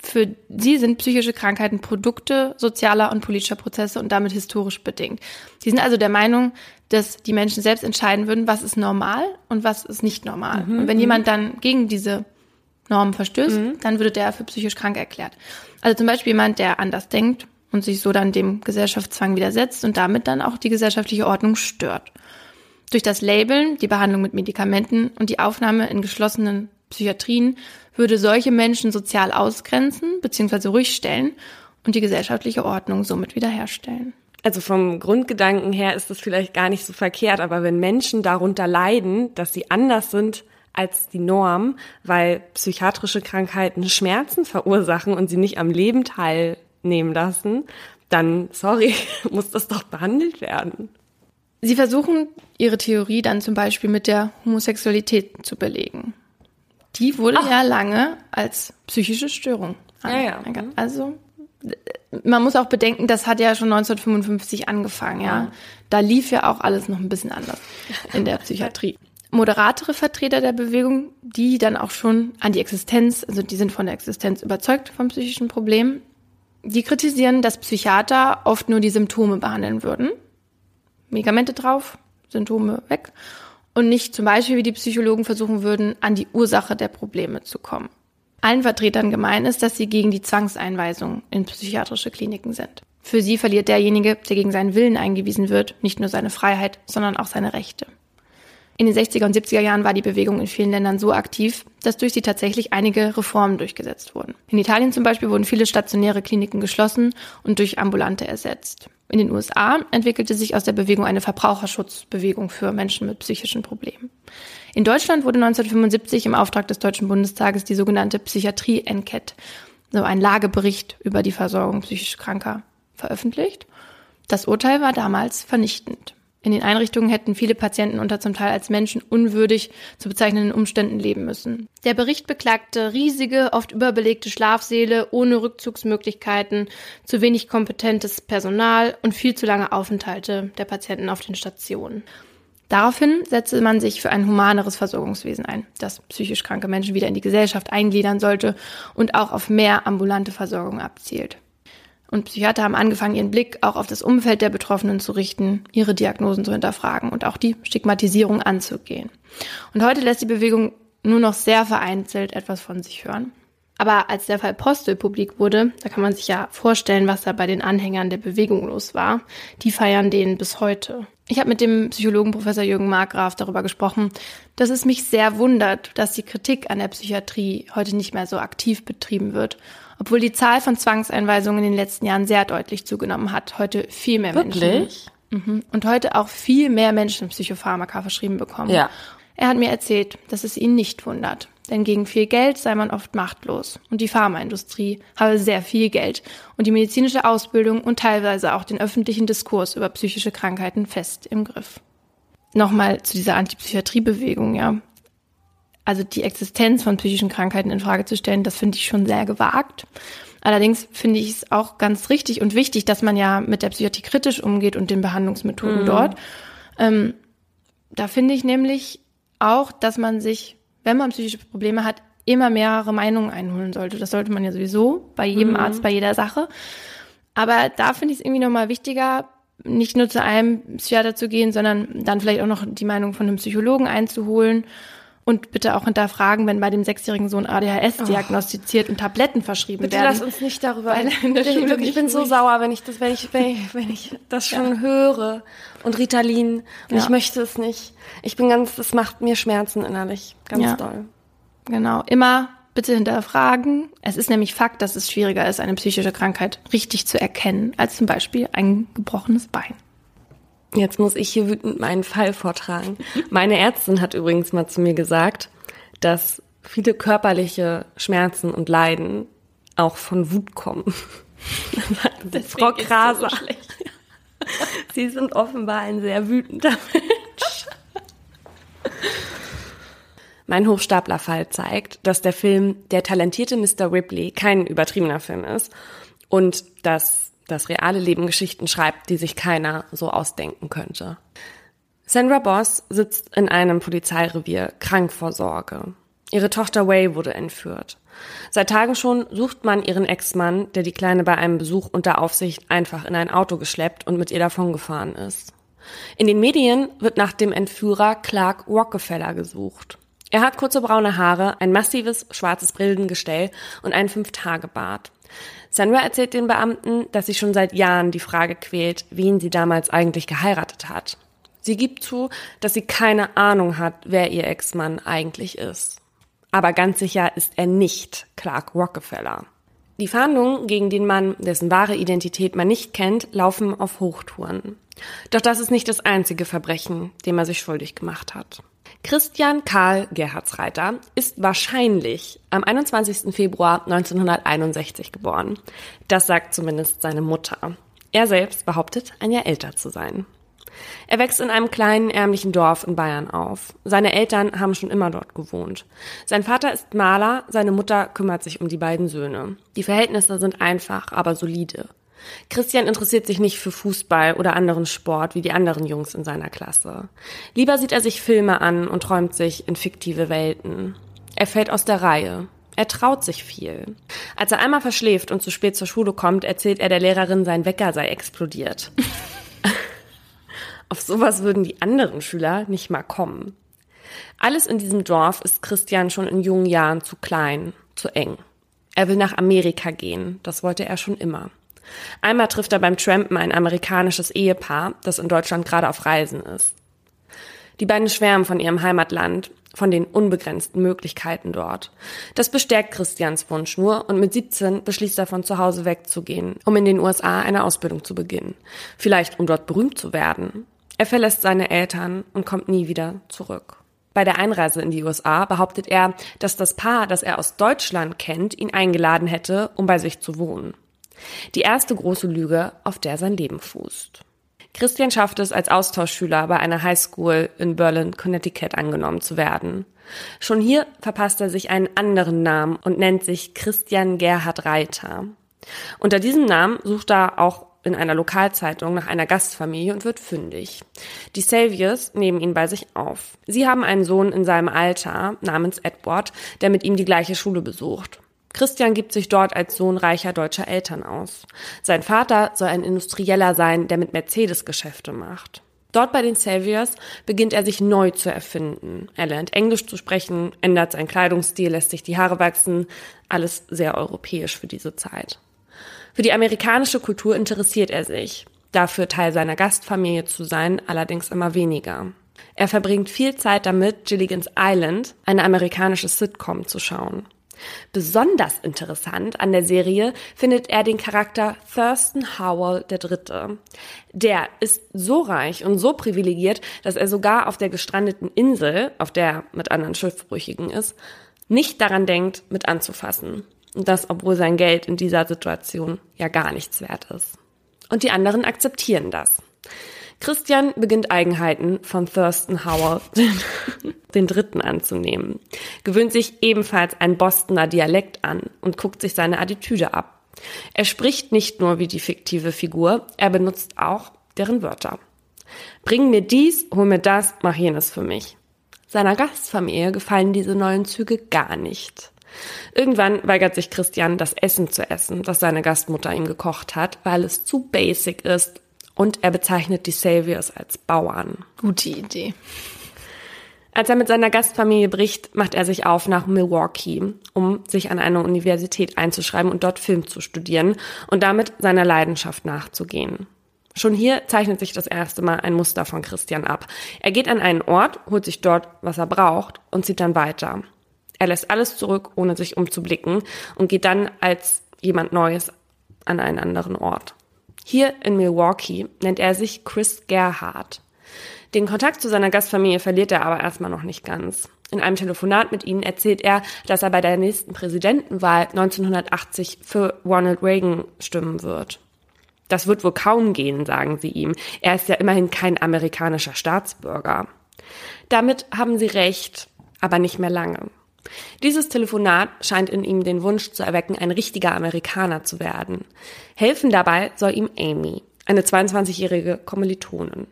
Für sie sind psychische Krankheiten Produkte sozialer und politischer Prozesse und damit historisch bedingt. Sie sind also der Meinung, dass die Menschen selbst entscheiden würden, was ist normal und was ist nicht normal. und wenn jemand dann gegen diese Normen verstößt, dann würde der für psychisch krank erklärt. Also zum Beispiel jemand, der anders denkt und sich so dann dem Gesellschaftszwang widersetzt und damit dann auch die gesellschaftliche Ordnung stört. Durch das Labeln, die Behandlung mit Medikamenten und die Aufnahme in geschlossenen Psychiatrien würde solche Menschen sozial ausgrenzen bzw. ruhig stellen und die gesellschaftliche Ordnung somit wiederherstellen. Also vom Grundgedanken her ist das vielleicht gar nicht so verkehrt, aber wenn Menschen darunter leiden, dass sie anders sind als die Norm, weil psychiatrische Krankheiten Schmerzen verursachen und sie nicht am Leben teilnehmen lassen, dann, sorry, muss das doch behandelt werden. Sie versuchen, ihre Theorie dann zum Beispiel mit der Homosexualität zu belegen. Die wurde ja lange als psychische Störung Ja, ja. anerkannt. Also man muss auch bedenken, das hat ja schon 1955 angefangen, ja. Da lief ja auch alles noch ein bisschen anders in der Psychiatrie. Moderatere Vertreter der Bewegung, die dann auch schon an die Existenz, also die sind von der Existenz überzeugt vom psychischen Problem, die kritisieren, dass Psychiater oft nur die Symptome behandeln würden. Medikamente drauf, Symptome weg. Und nicht zum Beispiel, wie die Psychologen versuchen würden, an die Ursache der Probleme zu kommen. Allen Vertretern gemein ist, dass sie gegen die Zwangseinweisung in psychiatrische Kliniken sind. Für sie verliert derjenige, der gegen seinen Willen eingewiesen wird, nicht nur seine Freiheit, sondern auch seine Rechte. In den 60er und 70er Jahren war die Bewegung in vielen Ländern so aktiv, dass durch sie tatsächlich einige Reformen durchgesetzt wurden. In Italien zum Beispiel wurden viele stationäre Kliniken geschlossen und durch ambulante ersetzt. In den USA entwickelte sich aus der Bewegung eine Verbraucherschutzbewegung für Menschen mit psychischen Problemen. In Deutschland wurde 1975 im Auftrag des Deutschen Bundestages die sogenannte Psychiatrie-Enquete, so ein Lagebericht über die Versorgung psychisch Kranker, veröffentlicht. Das Urteil war damals vernichtend. In den Einrichtungen hätten viele Patienten unter zum Teil als Menschen unwürdig zu bezeichnenden Umständen leben müssen. Der Bericht beklagte riesige, oft überbelegte Schlafsäle ohne Rückzugsmöglichkeiten, zu wenig kompetentes Personal und viel zu lange Aufenthalte der Patienten auf den Stationen. Daraufhin setzte man sich für ein humaneres Versorgungswesen ein, das psychisch kranke Menschen wieder in die Gesellschaft eingliedern sollte und auch auf mehr ambulante Versorgung abzielt. Und Psychiater haben angefangen, ihren Blick auch auf das Umfeld der Betroffenen zu richten, ihre Diagnosen zu hinterfragen und auch die Stigmatisierung anzugehen. Und heute lässt die Bewegung nur noch sehr vereinzelt etwas von sich hören. Aber als der Fall Postel publik wurde, da kann man sich ja vorstellen, was da bei den Anhängern der Bewegung los war. Die feiern den bis heute. Ich habe mit dem Psychologen Professor Jürgen Markgraf darüber gesprochen, dass es mich sehr wundert, dass die Kritik an der Psychiatrie heute nicht mehr so aktiv betrieben wird obwohl die Zahl von Zwangseinweisungen in den letzten Jahren sehr deutlich zugenommen hat. Heute viel mehr Wirklich? Menschen. Mhm. Und heute auch viel mehr Menschen Psychopharmaka verschrieben bekommen. Ja. Er hat mir erzählt, dass es ihn nicht wundert. Denn gegen viel Geld sei man oft machtlos. Und die Pharmaindustrie habe sehr viel Geld und die medizinische Ausbildung und teilweise auch den öffentlichen Diskurs über psychische Krankheiten fest im Griff. Nochmal zu dieser Antipsychiatriebewegung, ja also die Existenz von psychischen Krankheiten in Frage zu stellen, das finde ich schon sehr gewagt. Allerdings finde ich es auch ganz richtig und wichtig, dass man ja mit der Psychiatrie kritisch umgeht und den Behandlungsmethoden mhm. dort. Ähm, da finde ich nämlich auch, dass man sich, wenn man psychische Probleme hat, immer mehrere Meinungen einholen sollte. Das sollte man ja sowieso bei jedem mhm. Arzt, bei jeder Sache. Aber da finde ich es irgendwie nochmal wichtiger, nicht nur zu einem Psychiater zu gehen, sondern dann vielleicht auch noch die Meinung von einem Psychologen einzuholen und bitte auch hinterfragen, wenn bei dem sechsjährigen Sohn ADHS oh. diagnostiziert und Tabletten verschrieben bitte werden. Bitte lass uns nicht darüber reden. Ich, ich bin so sauer, wenn ich das, wenn ich, wenn ich, wenn ich das schon ja. höre. Und Ritalin. Und ja. ich möchte es nicht. Ich bin ganz, das macht mir Schmerzen innerlich. Ganz ja. doll. Genau. Immer bitte hinterfragen. Es ist nämlich Fakt, dass es schwieriger ist, eine psychische Krankheit richtig zu erkennen, als zum Beispiel ein gebrochenes Bein. Jetzt muss ich hier wütend meinen Fall vortragen. Meine Ärztin hat übrigens mal zu mir gesagt, dass viele körperliche Schmerzen und Leiden auch von Wut kommen. Frau Kraser. So Sie sind offenbar ein sehr wütender Mensch. Mein Hochstaplerfall zeigt, dass der Film Der talentierte Mr. Ripley kein übertriebener Film ist und dass das reale Leben Geschichten schreibt, die sich keiner so ausdenken könnte. Sandra Boss sitzt in einem Polizeirevier krank vor Sorge. Ihre Tochter Way wurde entführt. Seit Tagen schon sucht man ihren Ex-Mann, der die Kleine bei einem Besuch unter Aufsicht einfach in ein Auto geschleppt und mit ihr davongefahren ist. In den Medien wird nach dem Entführer Clark Rockefeller gesucht. Er hat kurze braune Haare, ein massives schwarzes Brillengestell und einen Fünf-Tage-Bart. Sandra erzählt den Beamten, dass sie schon seit Jahren die Frage quält, wen sie damals eigentlich geheiratet hat. Sie gibt zu, dass sie keine Ahnung hat, wer ihr Ex-Mann eigentlich ist. Aber ganz sicher ist er nicht Clark Rockefeller. Die Fahndungen gegen den Mann, dessen wahre Identität man nicht kennt, laufen auf Hochtouren. Doch das ist nicht das einzige Verbrechen, dem er sich schuldig gemacht hat. Christian Karl Gerhardsreiter ist wahrscheinlich am 21. Februar 1961 geboren. Das sagt zumindest seine Mutter. Er selbst behauptet, ein Jahr älter zu sein. Er wächst in einem kleinen, ärmlichen Dorf in Bayern auf. Seine Eltern haben schon immer dort gewohnt. Sein Vater ist Maler, seine Mutter kümmert sich um die beiden Söhne. Die Verhältnisse sind einfach, aber solide. Christian interessiert sich nicht für Fußball oder anderen Sport wie die anderen Jungs in seiner Klasse. Lieber sieht er sich Filme an und träumt sich in fiktive Welten. Er fällt aus der Reihe. Er traut sich viel. Als er einmal verschläft und zu spät zur Schule kommt, erzählt er der Lehrerin, sein Wecker sei explodiert. Auf sowas würden die anderen Schüler nicht mal kommen. Alles in diesem Dorf ist Christian schon in jungen Jahren zu klein, zu eng. Er will nach Amerika gehen, das wollte er schon immer. Einmal trifft er beim Trampen ein amerikanisches Ehepaar, das in Deutschland gerade auf Reisen ist. Die beiden schwärmen von ihrem Heimatland, von den unbegrenzten Möglichkeiten dort. Das bestärkt Christians Wunsch nur und mit 17 beschließt er von zu Hause wegzugehen, um in den USA eine Ausbildung zu beginnen. Vielleicht um dort berühmt zu werden. Er verlässt seine Eltern und kommt nie wieder zurück. Bei der Einreise in die USA behauptet er, dass das Paar, das er aus Deutschland kennt, ihn eingeladen hätte, um bei sich zu wohnen. Die erste große Lüge, auf der sein Leben fußt. Christian schafft es, als Austauschschüler bei einer Highschool in Berlin, Connecticut angenommen zu werden. Schon hier verpasst er sich einen anderen Namen und nennt sich Christian Gerhard Reiter. Unter diesem Namen sucht er auch in einer Lokalzeitung nach einer Gastfamilie und wird fündig. Die Saviors nehmen ihn bei sich auf. Sie haben einen Sohn in seinem Alter namens Edward, der mit ihm die gleiche Schule besucht. Christian gibt sich dort als Sohn reicher deutscher Eltern aus. Sein Vater soll ein Industrieller sein, der mit Mercedes Geschäfte macht. Dort bei den Saviors beginnt er sich neu zu erfinden. Er lernt Englisch zu sprechen, ändert seinen Kleidungsstil, lässt sich die Haare wachsen. Alles sehr europäisch für diese Zeit. Für die amerikanische Kultur interessiert er sich. Dafür Teil seiner Gastfamilie zu sein, allerdings immer weniger. Er verbringt viel Zeit damit, Gilligan's Island, eine amerikanische Sitcom, zu schauen. Besonders interessant an der Serie findet er den Charakter Thurston Howell III. Der ist so reich und so privilegiert, dass er sogar auf der gestrandeten Insel, auf der er mit anderen Schiffbrüchigen ist, nicht daran denkt, mit anzufassen. Und das, obwohl sein Geld in dieser Situation ja gar nichts wert ist. Und die anderen akzeptieren das. Christian beginnt Eigenheiten von Thurston Howell, den Dritten, anzunehmen, gewöhnt sich ebenfalls ein Bostoner Dialekt an und guckt sich seine Attitüde ab. Er spricht nicht nur wie die fiktive Figur, er benutzt auch deren Wörter. Bring mir dies, hol mir das, mach jenes für mich. Seiner Gastfamilie gefallen diese neuen Züge gar nicht. Irgendwann weigert sich Christian, das Essen zu essen, das seine Gastmutter ihm gekocht hat, weil es zu basic ist und er bezeichnet die Saviors als Bauern. Gute Idee. Als er mit seiner Gastfamilie bricht, macht er sich auf nach Milwaukee, um sich an eine Universität einzuschreiben und dort Film zu studieren und damit seiner Leidenschaft nachzugehen. Schon hier zeichnet sich das erste Mal ein Muster von Christian ab. Er geht an einen Ort, holt sich dort, was er braucht und zieht dann weiter. Er lässt alles zurück, ohne sich umzublicken und geht dann als jemand Neues an einen anderen Ort. Hier in Milwaukee nennt er sich Chris Gerhardt. Den Kontakt zu seiner Gastfamilie verliert er aber erstmal noch nicht ganz. In einem Telefonat mit ihnen erzählt er, dass er bei der nächsten Präsidentenwahl 1980 für Ronald Reagan stimmen wird. Das wird wohl kaum gehen, sagen sie ihm. Er ist ja immerhin kein amerikanischer Staatsbürger. Damit haben sie recht, aber nicht mehr lange. Dieses Telefonat scheint in ihm den Wunsch zu erwecken, ein richtiger Amerikaner zu werden. Helfen dabei soll ihm Amy, eine 22-jährige Kommilitonin.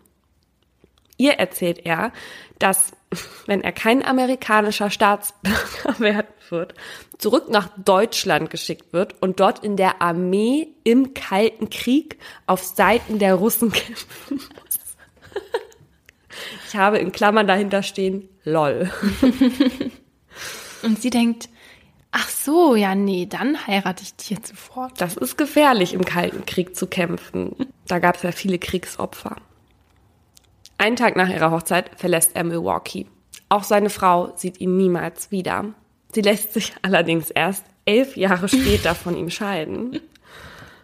Ihr erzählt er, dass, wenn er kein amerikanischer Staatsbürger werden wird, zurück nach Deutschland geschickt wird und dort in der Armee im Kalten Krieg auf Seiten der Russen kämpfen muss. Ich habe in Klammern dahinter stehen, lol. Und sie denkt, ach so, ja, nee, dann heirate ich dich jetzt sofort. Das ist gefährlich, im Kalten Krieg zu kämpfen. Da gab es ja viele Kriegsopfer. Einen Tag nach ihrer Hochzeit verlässt er Milwaukee. Auch seine Frau sieht ihn niemals wieder. Sie lässt sich allerdings erst elf Jahre später von ihm scheiden.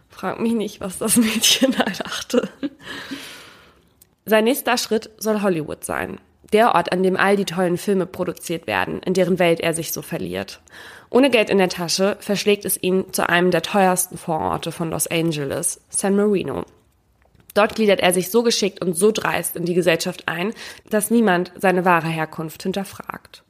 Frag mich nicht, was das Mädchen da dachte. Sein nächster Schritt soll Hollywood sein der Ort, an dem all die tollen Filme produziert werden, in deren Welt er sich so verliert. Ohne Geld in der Tasche verschlägt es ihn zu einem der teuersten Vororte von Los Angeles, San Marino. Dort gliedert er sich so geschickt und so dreist in die Gesellschaft ein, dass niemand seine wahre Herkunft hinterfragt.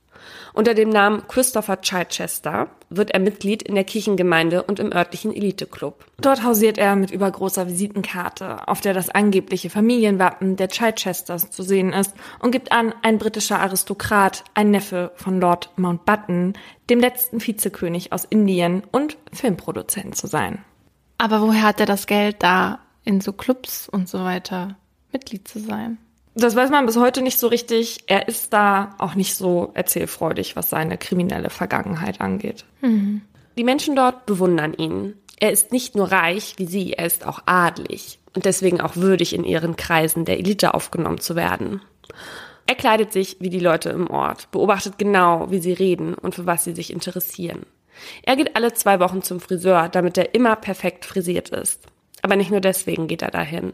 Unter dem Namen Christopher Chichester wird er Mitglied in der Kirchengemeinde und im örtlichen Eliteclub. Dort hausiert er mit übergroßer Visitenkarte, auf der das angebliche Familienwappen der Chichesters zu sehen ist und gibt an, ein britischer Aristokrat, ein Neffe von Lord Mountbatten, dem letzten Vizekönig aus Indien und Filmproduzent zu sein. Aber woher hat er das Geld da in so Clubs und so weiter Mitglied zu sein? Das weiß man bis heute nicht so richtig. Er ist da auch nicht so erzählfreudig, was seine kriminelle Vergangenheit angeht. Mhm. Die Menschen dort bewundern ihn. Er ist nicht nur reich wie sie, er ist auch adlig und deswegen auch würdig in ihren Kreisen der Elite aufgenommen zu werden. Er kleidet sich wie die Leute im Ort, beobachtet genau, wie sie reden und für was sie sich interessieren. Er geht alle zwei Wochen zum Friseur, damit er immer perfekt frisiert ist. Aber nicht nur deswegen geht er dahin.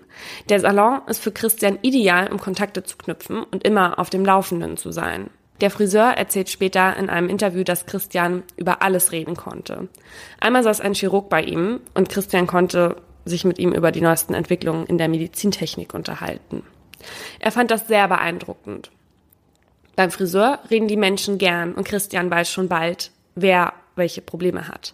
Der Salon ist für Christian ideal, um Kontakte zu knüpfen und immer auf dem Laufenden zu sein. Der Friseur erzählt später in einem Interview, dass Christian über alles reden konnte. Einmal saß ein Chirurg bei ihm und Christian konnte sich mit ihm über die neuesten Entwicklungen in der Medizintechnik unterhalten. Er fand das sehr beeindruckend. Beim Friseur reden die Menschen gern und Christian weiß schon bald, wer welche Probleme hat.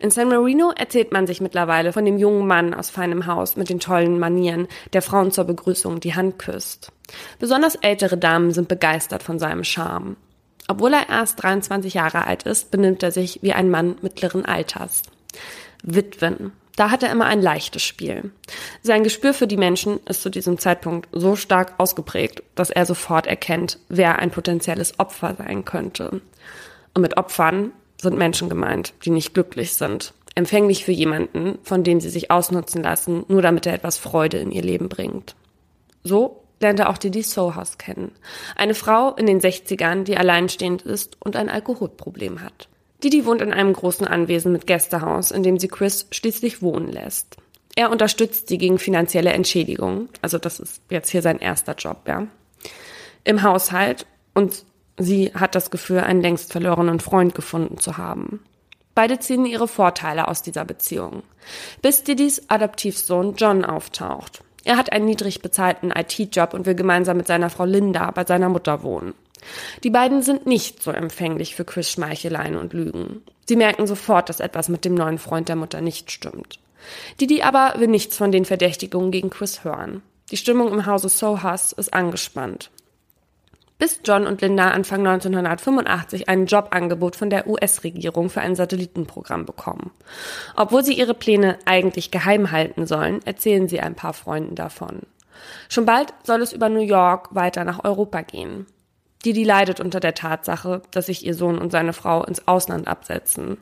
In San Marino erzählt man sich mittlerweile von dem jungen Mann aus feinem Haus mit den tollen Manieren, der Frauen zur Begrüßung die Hand küsst. Besonders ältere Damen sind begeistert von seinem Charme. Obwohl er erst 23 Jahre alt ist, benimmt er sich wie ein Mann mittleren Alters. Witwen. Da hat er immer ein leichtes Spiel. Sein Gespür für die Menschen ist zu diesem Zeitpunkt so stark ausgeprägt, dass er sofort erkennt, wer ein potenzielles Opfer sein könnte. Und mit Opfern sind Menschen gemeint, die nicht glücklich sind, empfänglich für jemanden, von dem sie sich ausnutzen lassen, nur damit er etwas Freude in ihr Leben bringt. So lernte auch Didi Sohaus kennen. Eine Frau in den 60ern, die alleinstehend ist und ein Alkoholproblem hat. Didi wohnt in einem großen Anwesen mit Gästehaus, in dem sie Chris schließlich wohnen lässt. Er unterstützt sie gegen finanzielle Entschädigung. Also das ist jetzt hier sein erster Job, ja. Im Haushalt und Sie hat das Gefühl, einen längst verlorenen Freund gefunden zu haben. Beide ziehen ihre Vorteile aus dieser Beziehung. Bis Didis Adoptivsohn John auftaucht. Er hat einen niedrig bezahlten IT-Job und will gemeinsam mit seiner Frau Linda bei seiner Mutter wohnen. Die beiden sind nicht so empfänglich für Chris Schmeicheleien und Lügen. Sie merken sofort, dass etwas mit dem neuen Freund der Mutter nicht stimmt. Didi aber will nichts von den Verdächtigungen gegen Chris hören. Die Stimmung im Hause Sohas ist angespannt bis John und Linda Anfang 1985 ein Jobangebot von der US-Regierung für ein Satellitenprogramm bekommen. Obwohl sie ihre Pläne eigentlich geheim halten sollen, erzählen sie ein paar Freunden davon. Schon bald soll es über New York weiter nach Europa gehen. Didi leidet unter der Tatsache, dass sich ihr Sohn und seine Frau ins Ausland absetzen.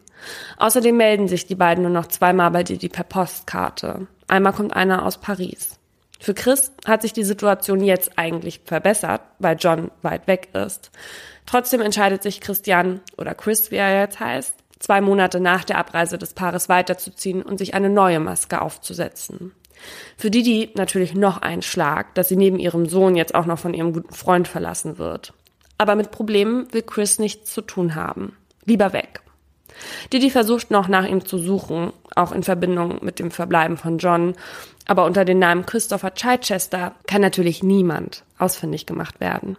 Außerdem melden sich die beiden nur noch zweimal bei Didi per Postkarte. Einmal kommt einer aus Paris. Für Chris hat sich die Situation jetzt eigentlich verbessert, weil John weit weg ist. Trotzdem entscheidet sich Christian oder Chris, wie er jetzt heißt, zwei Monate nach der Abreise des Paares weiterzuziehen und sich eine neue Maske aufzusetzen. Für Didi natürlich noch ein Schlag, dass sie neben ihrem Sohn jetzt auch noch von ihrem guten Freund verlassen wird. Aber mit Problemen will Chris nichts zu tun haben. Lieber weg. Didi versucht noch nach ihm zu suchen, auch in Verbindung mit dem Verbleiben von John, aber unter dem Namen Christopher Chichester kann natürlich niemand ausfindig gemacht werden.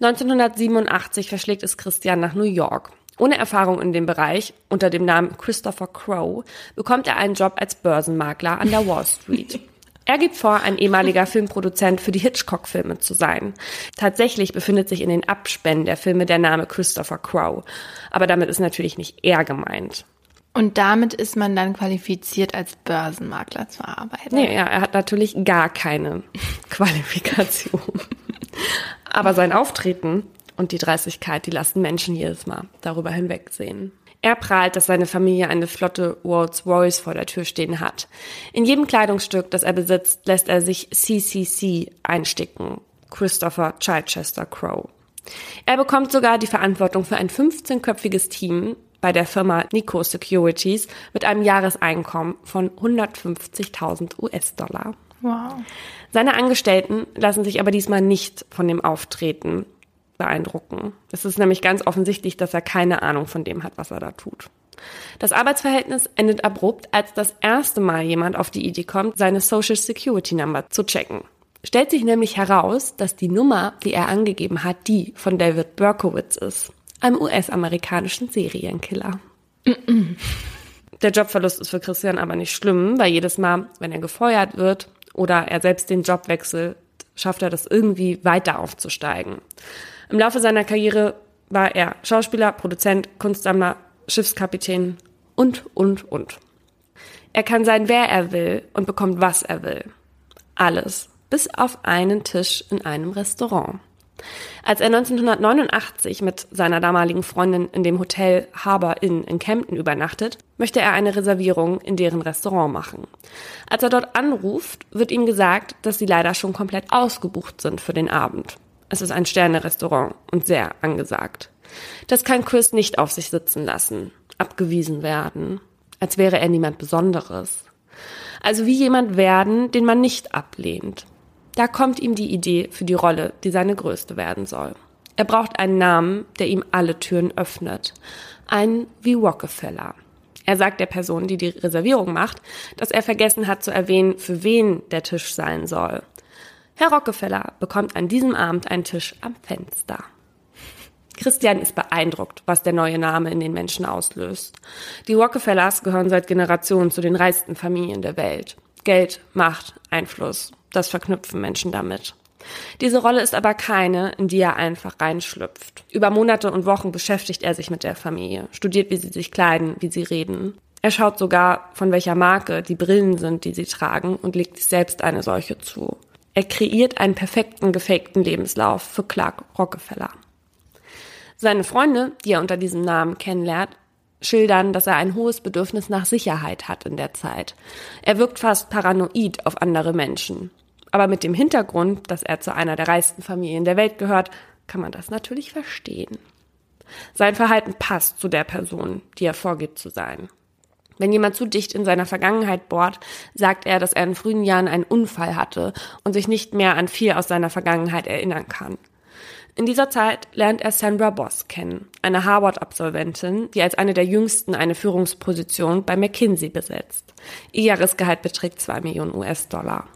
1987 verschlägt es Christian nach New York. Ohne Erfahrung in dem Bereich, unter dem Namen Christopher Crow, bekommt er einen Job als Börsenmakler an der Wall Street. Er gibt vor, ein ehemaliger Filmproduzent für die Hitchcock-Filme zu sein. Tatsächlich befindet sich in den Abspänen der Filme der Name Christopher Crow. Aber damit ist natürlich nicht er gemeint. Und damit ist man dann qualifiziert, als Börsenmakler zu arbeiten. Nee, ja, er hat natürlich gar keine Qualifikation. Aber sein Auftreten und die Dreistigkeit, die lassen Menschen jedes Mal darüber hinwegsehen. Er prahlt, dass seine Familie eine flotte Rolls Royce vor der Tür stehen hat. In jedem Kleidungsstück, das er besitzt, lässt er sich CCC einsticken. Christopher Chichester Crow. Er bekommt sogar die Verantwortung für ein 15-köpfiges Team, bei der Firma Nico Securities mit einem Jahreseinkommen von 150.000 US-Dollar. Wow. Seine Angestellten lassen sich aber diesmal nicht von dem Auftreten beeindrucken. Es ist nämlich ganz offensichtlich, dass er keine Ahnung von dem hat, was er da tut. Das Arbeitsverhältnis endet abrupt, als das erste Mal jemand auf die Idee kommt, seine Social Security Number zu checken. Stellt sich nämlich heraus, dass die Nummer, die er angegeben hat, die von David Berkowitz ist, einem US-amerikanischen Serienkiller. Der Jobverlust ist für Christian aber nicht schlimm, weil jedes Mal, wenn er gefeuert wird oder er selbst den Job wechselt, schafft er das irgendwie weiter aufzusteigen. Im Laufe seiner Karriere war er Schauspieler, Produzent, Kunstsammler, Schiffskapitän und, und, und. Er kann sein, wer er will und bekommt, was er will. Alles. Bis auf einen Tisch in einem Restaurant. Als er 1989 mit seiner damaligen Freundin in dem Hotel Harbour Inn in Kempten übernachtet, möchte er eine Reservierung in deren Restaurant machen. Als er dort anruft, wird ihm gesagt, dass sie leider schon komplett ausgebucht sind für den Abend. Es ist ein Sterne-Restaurant und sehr angesagt. Das kann Chris nicht auf sich sitzen lassen, abgewiesen werden, als wäre er niemand Besonderes. Also wie jemand werden, den man nicht ablehnt. Da kommt ihm die Idee für die Rolle, die seine größte werden soll. Er braucht einen Namen, der ihm alle Türen öffnet. Einen wie Rockefeller. Er sagt der Person, die die Reservierung macht, dass er vergessen hat zu erwähnen, für wen der Tisch sein soll. Herr Rockefeller bekommt an diesem Abend einen Tisch am Fenster. Christian ist beeindruckt, was der neue Name in den Menschen auslöst. Die Rockefellers gehören seit Generationen zu den reichsten Familien der Welt. Geld, Macht, Einfluss, das verknüpfen Menschen damit. Diese Rolle ist aber keine, in die er einfach reinschlüpft. Über Monate und Wochen beschäftigt er sich mit der Familie, studiert, wie sie sich kleiden, wie sie reden. Er schaut sogar, von welcher Marke die Brillen sind, die sie tragen, und legt sich selbst eine solche zu. Er kreiert einen perfekten, gefakten Lebenslauf für Clark Rockefeller. Seine Freunde, die er unter diesem Namen kennenlernt, schildern, dass er ein hohes Bedürfnis nach Sicherheit hat in der Zeit. Er wirkt fast paranoid auf andere Menschen. Aber mit dem Hintergrund, dass er zu einer der reichsten Familien der Welt gehört, kann man das natürlich verstehen. Sein Verhalten passt zu der Person, die er vorgibt zu sein. Wenn jemand zu dicht in seiner Vergangenheit bohrt, sagt er, dass er in frühen Jahren einen Unfall hatte und sich nicht mehr an viel aus seiner Vergangenheit erinnern kann. In dieser Zeit lernt er Sandra Boss kennen, eine Harvard-Absolventin, die als eine der jüngsten eine Führungsposition bei McKinsey besetzt. Ihr Jahresgehalt beträgt zwei Millionen US-Dollar.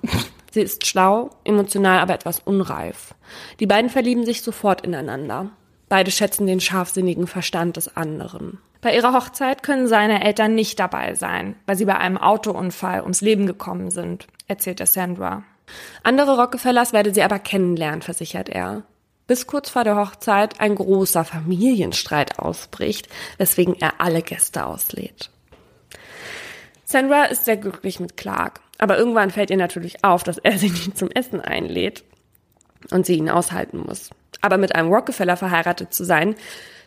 Sie ist schlau, emotional aber etwas unreif. Die beiden verlieben sich sofort ineinander. Beide schätzen den scharfsinnigen Verstand des anderen. Bei ihrer Hochzeit können seine Eltern nicht dabei sein, weil sie bei einem Autounfall ums Leben gekommen sind, erzählt Sandra. Andere Rockefellers werde sie aber kennenlernen, versichert er bis kurz vor der Hochzeit ein großer Familienstreit ausbricht, weswegen er alle Gäste auslädt. Sandra ist sehr glücklich mit Clark, aber irgendwann fällt ihr natürlich auf, dass er sie nicht zum Essen einlädt und sie ihn aushalten muss. Aber mit einem Rockefeller verheiratet zu sein,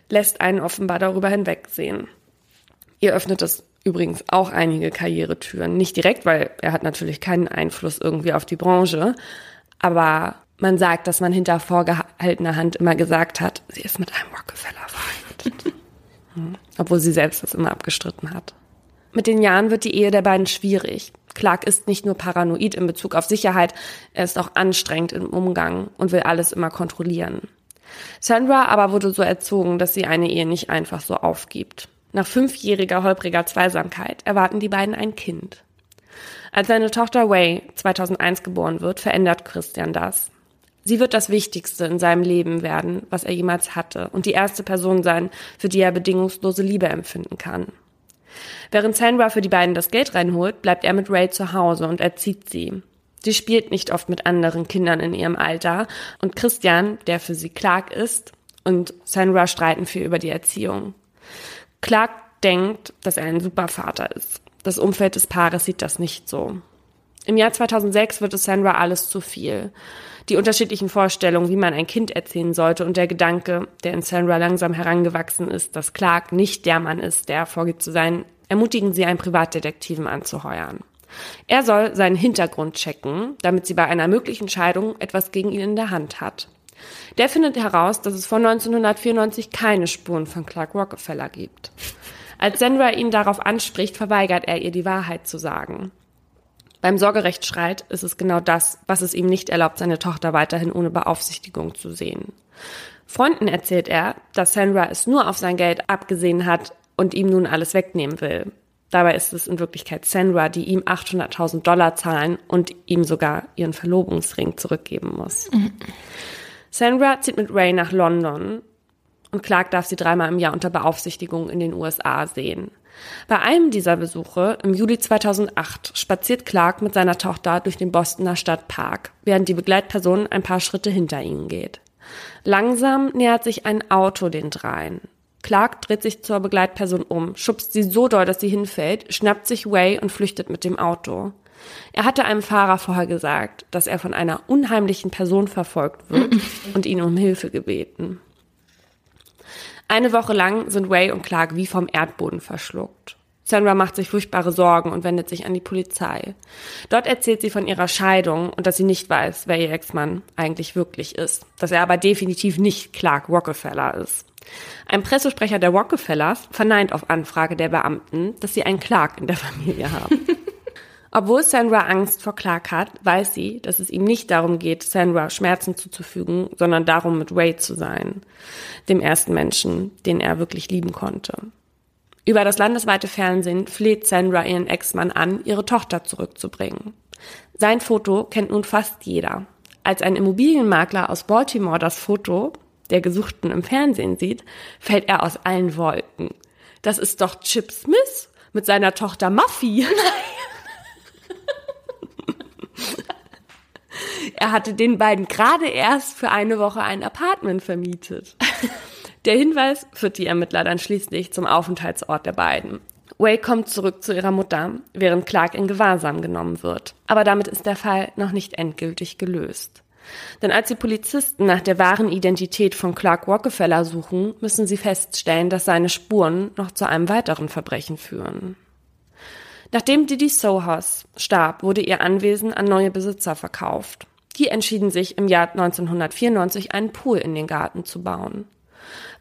lässt einen offenbar darüber hinwegsehen. Ihr öffnet es übrigens auch einige Karrieretüren. Nicht direkt, weil er hat natürlich keinen Einfluss irgendwie auf die Branche, aber man sagt, dass man hinter vorgehaltener Hand immer gesagt hat, sie ist mit einem Rockefeller verheiratet. hm. Obwohl sie selbst das immer abgestritten hat. Mit den Jahren wird die Ehe der beiden schwierig. Clark ist nicht nur paranoid in Bezug auf Sicherheit, er ist auch anstrengend im Umgang und will alles immer kontrollieren. Sandra aber wurde so erzogen, dass sie eine Ehe nicht einfach so aufgibt. Nach fünfjähriger holpriger Zweisamkeit erwarten die beiden ein Kind. Als seine Tochter Way 2001 geboren wird, verändert Christian das. Sie wird das Wichtigste in seinem Leben werden, was er jemals hatte, und die erste Person sein, für die er bedingungslose Liebe empfinden kann. Während Sandra für die beiden das Geld reinholt, bleibt er mit Ray zu Hause und erzieht sie. Sie spielt nicht oft mit anderen Kindern in ihrem Alter und Christian, der für sie Clark ist, und Sandra streiten viel über die Erziehung. Clark denkt, dass er ein super Vater ist. Das Umfeld des Paares sieht das nicht so. Im Jahr 2006 wird es Sandra alles zu viel die unterschiedlichen Vorstellungen, wie man ein Kind erziehen sollte und der Gedanke, der in Sandra langsam herangewachsen ist, dass Clark nicht der Mann ist, der vorgibt zu sein, ermutigen sie, einen Privatdetektiven anzuheuern. Er soll seinen Hintergrund checken, damit sie bei einer möglichen Scheidung etwas gegen ihn in der Hand hat. Der findet heraus, dass es von 1994 keine Spuren von Clark Rockefeller gibt. Als Sandra ihn darauf anspricht, verweigert er ihr die Wahrheit zu sagen. Beim Sorgerechtsstreit ist es genau das, was es ihm nicht erlaubt, seine Tochter weiterhin ohne Beaufsichtigung zu sehen. Freunden erzählt er, dass Sandra es nur auf sein Geld abgesehen hat und ihm nun alles wegnehmen will. Dabei ist es in Wirklichkeit Sandra, die ihm 800.000 Dollar zahlen und ihm sogar ihren Verlobungsring zurückgeben muss. Mhm. Sandra zieht mit Ray nach London und Clark darf sie dreimal im Jahr unter Beaufsichtigung in den USA sehen. Bei einem dieser Besuche im Juli 2008 spaziert Clark mit seiner Tochter durch den Bostoner Stadtpark, während die Begleitperson ein paar Schritte hinter ihnen geht. Langsam nähert sich ein Auto den dreien. Clark dreht sich zur Begleitperson um, schubst sie so doll, dass sie hinfällt, schnappt sich Way und flüchtet mit dem Auto. Er hatte einem Fahrer vorher gesagt, dass er von einer unheimlichen Person verfolgt wird und ihn um Hilfe gebeten. Eine Woche lang sind Ray und Clark wie vom Erdboden verschluckt. Sandra macht sich furchtbare Sorgen und wendet sich an die Polizei. Dort erzählt sie von ihrer Scheidung und dass sie nicht weiß, wer ihr Ex-Mann eigentlich wirklich ist. Dass er aber definitiv nicht Clark Rockefeller ist. Ein Pressesprecher der Rockefellers verneint auf Anfrage der Beamten, dass sie einen Clark in der Familie haben. Obwohl Sandra Angst vor Clark hat, weiß sie, dass es ihm nicht darum geht, Sandra Schmerzen zuzufügen, sondern darum, mit Ray zu sein, dem ersten Menschen, den er wirklich lieben konnte. Über das landesweite Fernsehen fleht Sandra ihren Ex-Mann an, ihre Tochter zurückzubringen. Sein Foto kennt nun fast jeder. Als ein Immobilienmakler aus Baltimore das Foto der Gesuchten im Fernsehen sieht, fällt er aus allen Wolken. Das ist doch Chip Smith mit seiner Tochter Muffy. Er hatte den beiden gerade erst für eine Woche ein Apartment vermietet. Der Hinweis führt die Ermittler dann schließlich zum Aufenthaltsort der beiden. Way kommt zurück zu ihrer Mutter, während Clark in Gewahrsam genommen wird. Aber damit ist der Fall noch nicht endgültig gelöst. Denn als die Polizisten nach der wahren Identität von Clark Rockefeller suchen, müssen sie feststellen, dass seine Spuren noch zu einem weiteren Verbrechen führen. Nachdem Didi Sohas starb, wurde ihr Anwesen an neue Besitzer verkauft. Die entschieden sich im Jahr 1994 einen Pool in den Garten zu bauen.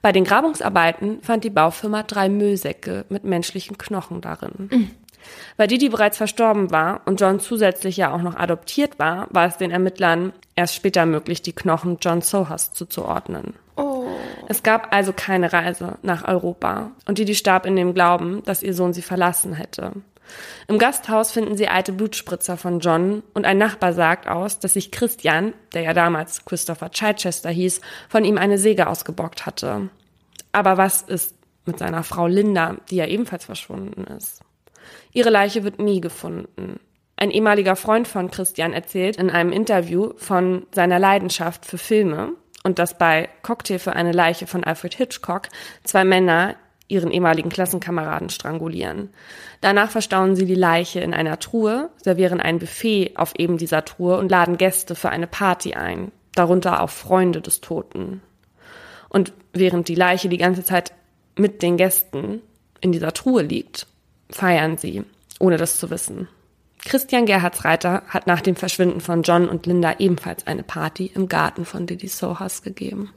Bei den Grabungsarbeiten fand die Baufirma drei Müllsäcke mit menschlichen Knochen darin. Mhm. Weil Didi bereits verstorben war und John zusätzlich ja auch noch adoptiert war, war es den Ermittlern erst später möglich, die Knochen John Sohas zuzuordnen. Oh. Es gab also keine Reise nach Europa und Didi starb in dem Glauben, dass ihr Sohn sie verlassen hätte. Im Gasthaus finden sie alte Blutspritzer von John und ein Nachbar sagt aus, dass sich Christian, der ja damals Christopher Chichester hieß, von ihm eine Säge ausgebockt hatte. Aber was ist mit seiner Frau Linda, die ja ebenfalls verschwunden ist? Ihre Leiche wird nie gefunden. Ein ehemaliger Freund von Christian erzählt in einem Interview von seiner Leidenschaft für Filme und dass bei Cocktail für eine Leiche von Alfred Hitchcock zwei Männer ihren ehemaligen Klassenkameraden strangulieren. Danach verstauen sie die Leiche in einer Truhe, servieren ein Buffet auf eben dieser Truhe und laden Gäste für eine Party ein, darunter auch Freunde des Toten. Und während die Leiche die ganze Zeit mit den Gästen in dieser Truhe liegt, feiern sie, ohne das zu wissen. Christian Gerhardsreiter hat nach dem Verschwinden von John und Linda ebenfalls eine Party im Garten von Didi Sohas gegeben.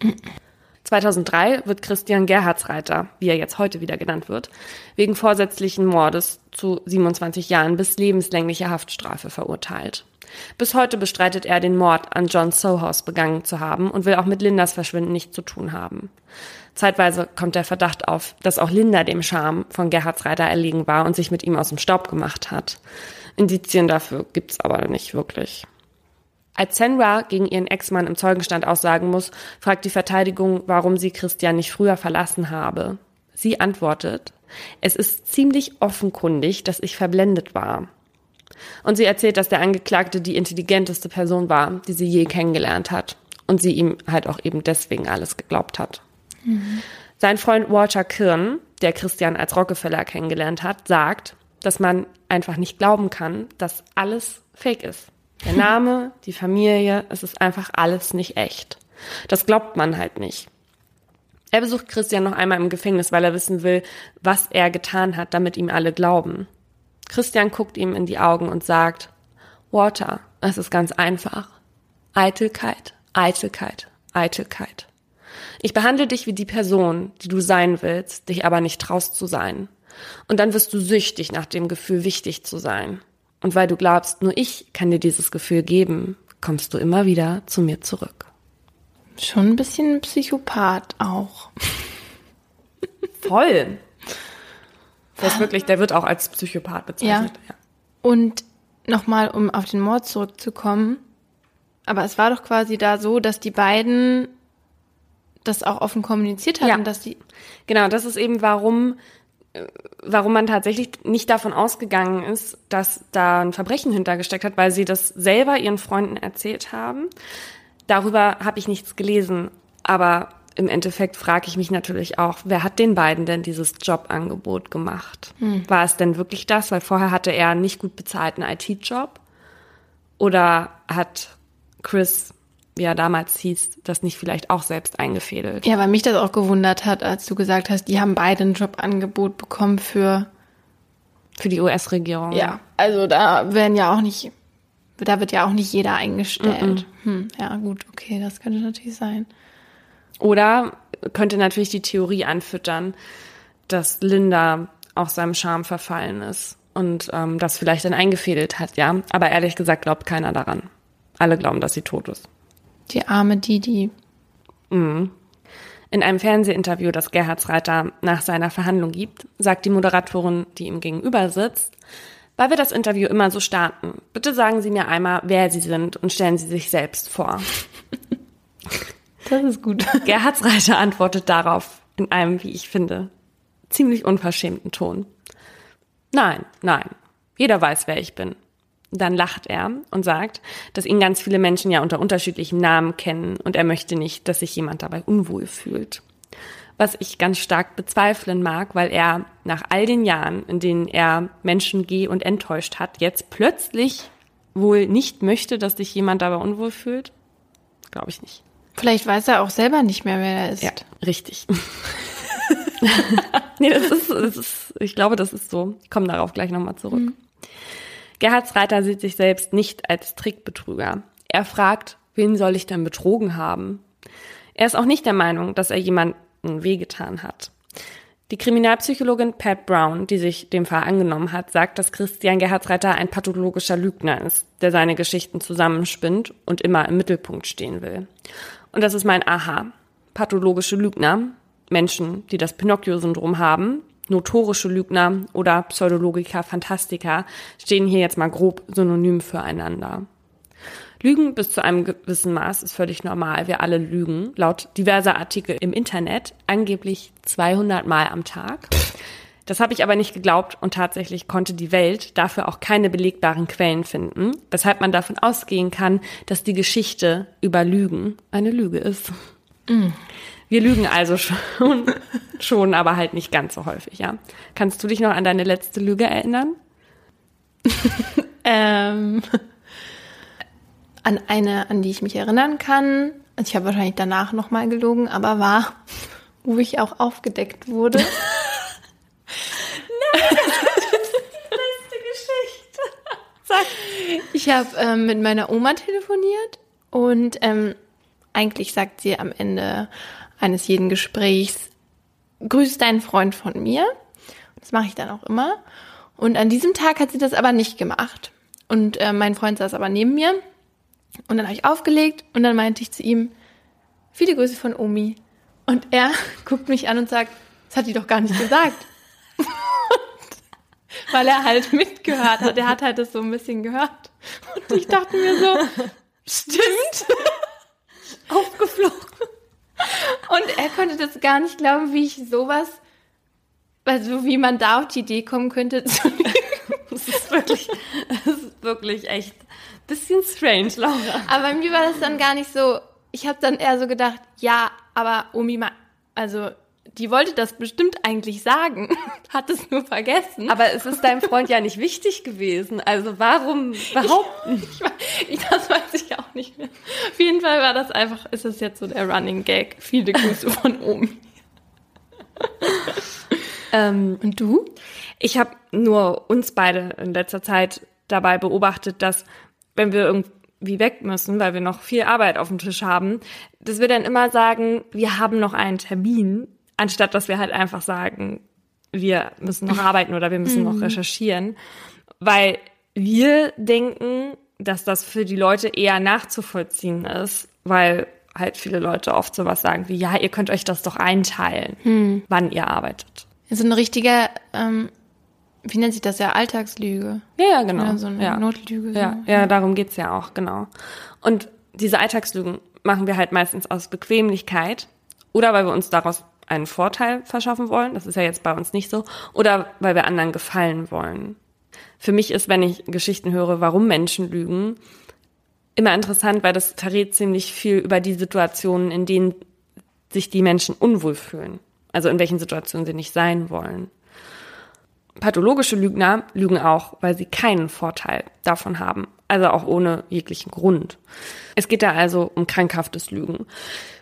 2003 wird Christian Gerhardsreiter, wie er jetzt heute wieder genannt wird, wegen vorsätzlichen Mordes zu 27 Jahren bis lebenslänglicher Haftstrafe verurteilt. Bis heute bestreitet er, den Mord an John Sohaus begangen zu haben und will auch mit Lindas Verschwinden nichts zu tun haben. Zeitweise kommt der Verdacht auf, dass auch Linda dem Charme von Gerhardsreiter erlegen war und sich mit ihm aus dem Staub gemacht hat. Indizien dafür gibt's aber nicht wirklich. Als Senra gegen ihren Ex-Mann im Zeugenstand aussagen muss, fragt die Verteidigung, warum sie Christian nicht früher verlassen habe. Sie antwortet, es ist ziemlich offenkundig, dass ich verblendet war. Und sie erzählt, dass der Angeklagte die intelligenteste Person war, die sie je kennengelernt hat. Und sie ihm halt auch eben deswegen alles geglaubt hat. Mhm. Sein Freund Walter Kirn, der Christian als Rockefeller kennengelernt hat, sagt, dass man einfach nicht glauben kann, dass alles fake ist. Der Name, die Familie, es ist einfach alles nicht echt. Das glaubt man halt nicht. Er besucht Christian noch einmal im Gefängnis, weil er wissen will, was er getan hat, damit ihm alle glauben. Christian guckt ihm in die Augen und sagt, Walter, es ist ganz einfach. Eitelkeit, Eitelkeit, Eitelkeit. Ich behandle dich wie die Person, die du sein willst, dich aber nicht traust zu sein. Und dann wirst du süchtig nach dem Gefühl, wichtig zu sein. Und weil du glaubst, nur ich kann dir dieses Gefühl geben, kommst du immer wieder zu mir zurück. Schon ein bisschen Psychopath auch. Voll. Der ist wirklich, der wird auch als Psychopath bezeichnet. Ja. ja. Und nochmal, um auf den Mord zurückzukommen. Aber es war doch quasi da so, dass die beiden das auch offen kommuniziert hatten, ja. dass die. Genau, das ist eben, warum, warum man tatsächlich nicht davon ausgegangen ist, dass da ein Verbrechen hintergesteckt hat, weil sie das selber ihren Freunden erzählt haben. Darüber habe ich nichts gelesen, aber im Endeffekt frage ich mich natürlich auch, wer hat den beiden denn dieses Jobangebot gemacht? Hm. War es denn wirklich das? Weil vorher hatte er einen nicht gut bezahlten IT-Job. Oder hat Chris, wie er damals hieß, das nicht vielleicht auch selbst eingefädelt? Ja, weil mich das auch gewundert hat, als du gesagt hast, die haben beide ein Jobangebot bekommen für für die US-Regierung. Ja, also da werden ja auch nicht, da wird ja auch nicht jeder eingestellt. Mm -mm. Hm, ja, gut, okay, das könnte natürlich sein. Oder könnte natürlich die Theorie anfüttern, dass Linda auch seinem Charme verfallen ist und ähm, das vielleicht dann eingefädelt hat, ja. Aber ehrlich gesagt glaubt keiner daran. Alle glauben, dass sie tot ist. Die arme Didi. Mhm. In einem Fernsehinterview, das Gerhardsreiter nach seiner Verhandlung gibt, sagt die Moderatorin, die ihm gegenüber sitzt, weil wir das Interview immer so starten. Bitte sagen Sie mir einmal, wer Sie sind und stellen Sie sich selbst vor. Das ist gut. Gerhardsreiter antwortet darauf in einem, wie ich finde, ziemlich unverschämten Ton. Nein, nein. Jeder weiß, wer ich bin. Dann lacht er und sagt, dass ihn ganz viele Menschen ja unter unterschiedlichen Namen kennen und er möchte nicht, dass sich jemand dabei unwohl fühlt. Was ich ganz stark bezweifeln mag, weil er nach all den Jahren, in denen er Menschen geh und enttäuscht hat, jetzt plötzlich wohl nicht möchte, dass sich jemand dabei unwohl fühlt? Glaube ich nicht. Vielleicht weiß er auch selber nicht mehr, wer er ist. Ja, richtig. nee, das ist, das ist, ich glaube, das ist so. Ich komme darauf gleich nochmal zurück. Mhm. Gerhard Reiter sieht sich selbst nicht als Trickbetrüger. Er fragt, wen soll ich denn betrogen haben? Er ist auch nicht der Meinung, dass er jemanden wehgetan hat. Die Kriminalpsychologin Pat Brown, die sich dem Fall angenommen hat, sagt, dass Christian Gerhardsreiter ein pathologischer Lügner ist, der seine Geschichten zusammenspinnt und immer im Mittelpunkt stehen will. Und das ist mein Aha. Pathologische Lügner, Menschen, die das Pinocchio-Syndrom haben, notorische Lügner oder Pseudologiker, Fantastiker stehen hier jetzt mal grob synonym füreinander. Lügen bis zu einem gewissen Maß ist völlig normal. Wir alle lügen, laut diverser Artikel im Internet, angeblich 200 Mal am Tag. Das habe ich aber nicht geglaubt und tatsächlich konnte die Welt dafür auch keine belegbaren Quellen finden, weshalb man davon ausgehen kann, dass die Geschichte über Lügen eine Lüge ist. Mm. Wir lügen also schon, schon, aber halt nicht ganz so häufig, ja. Kannst du dich noch an deine letzte Lüge erinnern? ähm, an eine, an die ich mich erinnern kann. Also ich habe wahrscheinlich danach nochmal gelogen, aber war, wo ich auch aufgedeckt wurde. Ich habe ähm, mit meiner Oma telefoniert und ähm, eigentlich sagt sie am Ende eines jeden Gesprächs, grüß deinen Freund von mir. Das mache ich dann auch immer. Und an diesem Tag hat sie das aber nicht gemacht. Und äh, mein Freund saß aber neben mir. Und dann habe ich aufgelegt und dann meinte ich zu ihm, viele Grüße von Omi. Und er guckt mich an und sagt, das hat die doch gar nicht gesagt weil er halt mitgehört hat. Er hat halt das so ein bisschen gehört. Und ich dachte mir so, stimmt. Aufgeflogen. Und er konnte das gar nicht glauben, wie ich sowas, also wie man da auf die Idee kommen könnte zu lügen. Das ist wirklich, das ist wirklich echt ein bisschen strange, Laura. Aber mir war das dann gar nicht so, ich habe dann eher so gedacht, ja, aber Omi, also die wollte das bestimmt eigentlich sagen, hat es nur vergessen. Aber es ist deinem Freund ja nicht wichtig gewesen. Also warum behaupten? Ich, ich, das weiß ich auch nicht mehr. Auf jeden Fall war das einfach, ist es jetzt so der Running Gag. Viele Grüße von oben. ähm, Und du? Ich habe nur uns beide in letzter Zeit dabei beobachtet, dass wenn wir irgendwie weg müssen, weil wir noch viel Arbeit auf dem Tisch haben, dass wir dann immer sagen, wir haben noch einen Termin anstatt dass wir halt einfach sagen, wir müssen noch arbeiten oder wir müssen noch mhm. recherchieren, weil wir denken, dass das für die Leute eher nachzuvollziehen ist, weil halt viele Leute oft sowas sagen wie, ja, ihr könnt euch das doch einteilen, hm. wann ihr arbeitet. So ein richtiger ähm, Wie nennt sich das ja? Alltagslüge. Ja, ja, genau. Ja, so eine ja. Notlüge. So. Ja, ja, darum geht's ja auch, genau. Und diese Alltagslügen machen wir halt meistens aus Bequemlichkeit oder weil wir uns daraus einen Vorteil verschaffen wollen. Das ist ja jetzt bei uns nicht so. Oder weil wir anderen gefallen wollen. Für mich ist, wenn ich Geschichten höre, warum Menschen lügen, immer interessant, weil das verrät ziemlich viel über die Situationen, in denen sich die Menschen unwohl fühlen. Also in welchen Situationen sie nicht sein wollen. Pathologische Lügner lügen auch, weil sie keinen Vorteil davon haben, also auch ohne jeglichen Grund. Es geht da also um krankhaftes Lügen.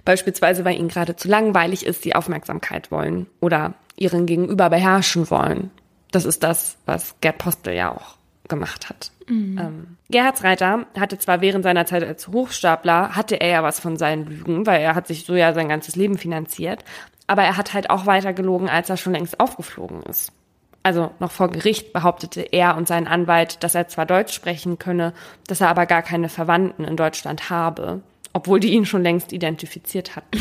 Beispielsweise, weil ihnen gerade zu langweilig ist, sie Aufmerksamkeit wollen oder ihren Gegenüber beherrschen wollen. Das ist das, was Gerd Postel ja auch gemacht hat. Mhm. Ähm, Gerhard Reiter hatte zwar während seiner Zeit als Hochstapler, hatte er ja was von seinen Lügen, weil er hat sich so ja sein ganzes Leben finanziert, aber er hat halt auch weiter gelogen, als er schon längst aufgeflogen ist. Also noch vor Gericht behauptete er und sein Anwalt, dass er zwar Deutsch sprechen könne, dass er aber gar keine Verwandten in Deutschland habe, obwohl die ihn schon längst identifiziert hatten.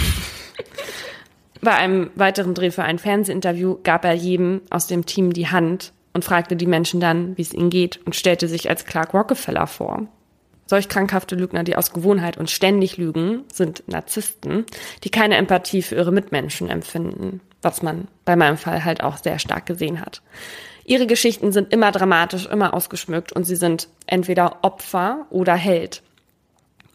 Bei einem weiteren Dreh für ein Fernsehinterview gab er jedem aus dem Team die Hand und fragte die Menschen dann, wie es ihnen geht und stellte sich als Clark Rockefeller vor. Solch krankhafte Lügner, die aus Gewohnheit und ständig lügen, sind Narzissten, die keine Empathie für ihre Mitmenschen empfinden, was man bei meinem Fall halt auch sehr stark gesehen hat. Ihre Geschichten sind immer dramatisch, immer ausgeschmückt und sie sind entweder Opfer oder Held.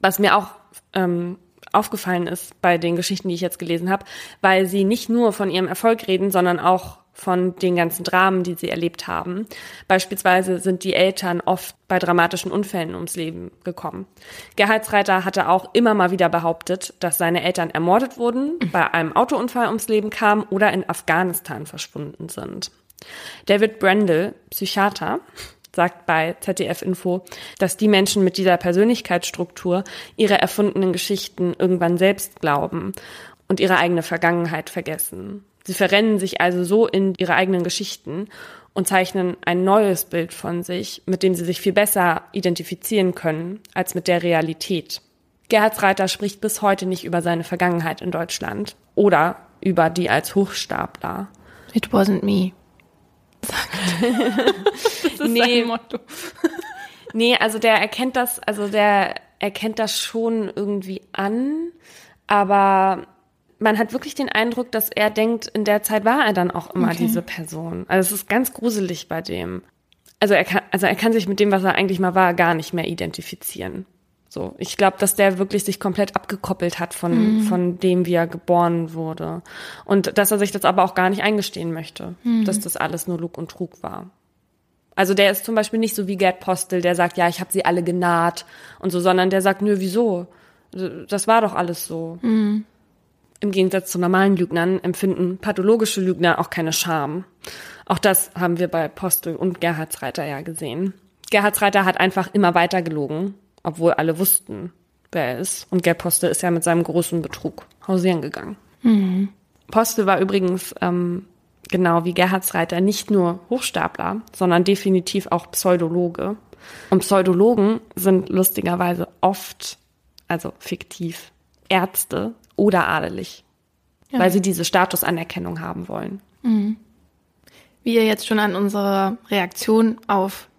Was mir auch ähm, aufgefallen ist bei den Geschichten, die ich jetzt gelesen habe, weil sie nicht nur von ihrem Erfolg reden, sondern auch von den ganzen Dramen, die sie erlebt haben. Beispielsweise sind die Eltern oft bei dramatischen Unfällen ums Leben gekommen. Gerhaltsreiter hatte auch immer mal wieder behauptet, dass seine Eltern ermordet wurden, bei einem Autounfall ums Leben kamen oder in Afghanistan verschwunden sind. David Brendel, Psychiater, sagt bei ZDF Info, dass die Menschen mit dieser Persönlichkeitsstruktur ihre erfundenen Geschichten irgendwann selbst glauben und ihre eigene Vergangenheit vergessen. Sie verrennen sich also so in ihre eigenen Geschichten und zeichnen ein neues Bild von sich, mit dem sie sich viel besser identifizieren können als mit der Realität. Gerhard Reiter spricht bis heute nicht über seine Vergangenheit in Deutschland oder über die als Hochstapler. It wasn't me. Das ist nee. sein Motto. nee, also der erkennt das, also der erkennt das schon irgendwie an, aber man hat wirklich den Eindruck, dass er denkt, in der Zeit war er dann auch immer okay. diese Person. Also es ist ganz gruselig bei dem. Also er kann, also er kann sich mit dem, was er eigentlich mal war, gar nicht mehr identifizieren. So, ich glaube, dass der wirklich sich komplett abgekoppelt hat von mhm. von dem, wie er geboren wurde und dass er sich das aber auch gar nicht eingestehen möchte, mhm. dass das alles nur Lug und Trug war. Also der ist zum Beispiel nicht so wie Gerd Postel, der sagt, ja, ich habe sie alle genaht und so, sondern der sagt, nö, wieso? Das war doch alles so. Mhm. Im Gegensatz zu normalen Lügnern empfinden pathologische Lügner auch keine Scham. Auch das haben wir bei Postel und Gerhardsreiter ja gesehen. Gerhardsreiter hat einfach immer weiter gelogen, obwohl alle wussten, wer er ist. Und Gerd Postel ist ja mit seinem großen Betrug hausieren gegangen. Mhm. Postel war übrigens ähm, genau wie Gerhardsreiter nicht nur Hochstapler, sondern definitiv auch Pseudologe. Und Pseudologen sind lustigerweise oft, also fiktiv, Ärzte oder adelig, ja. weil sie diese Statusanerkennung haben wollen. Mhm. Wie ihr jetzt schon an unserer Reaktion auf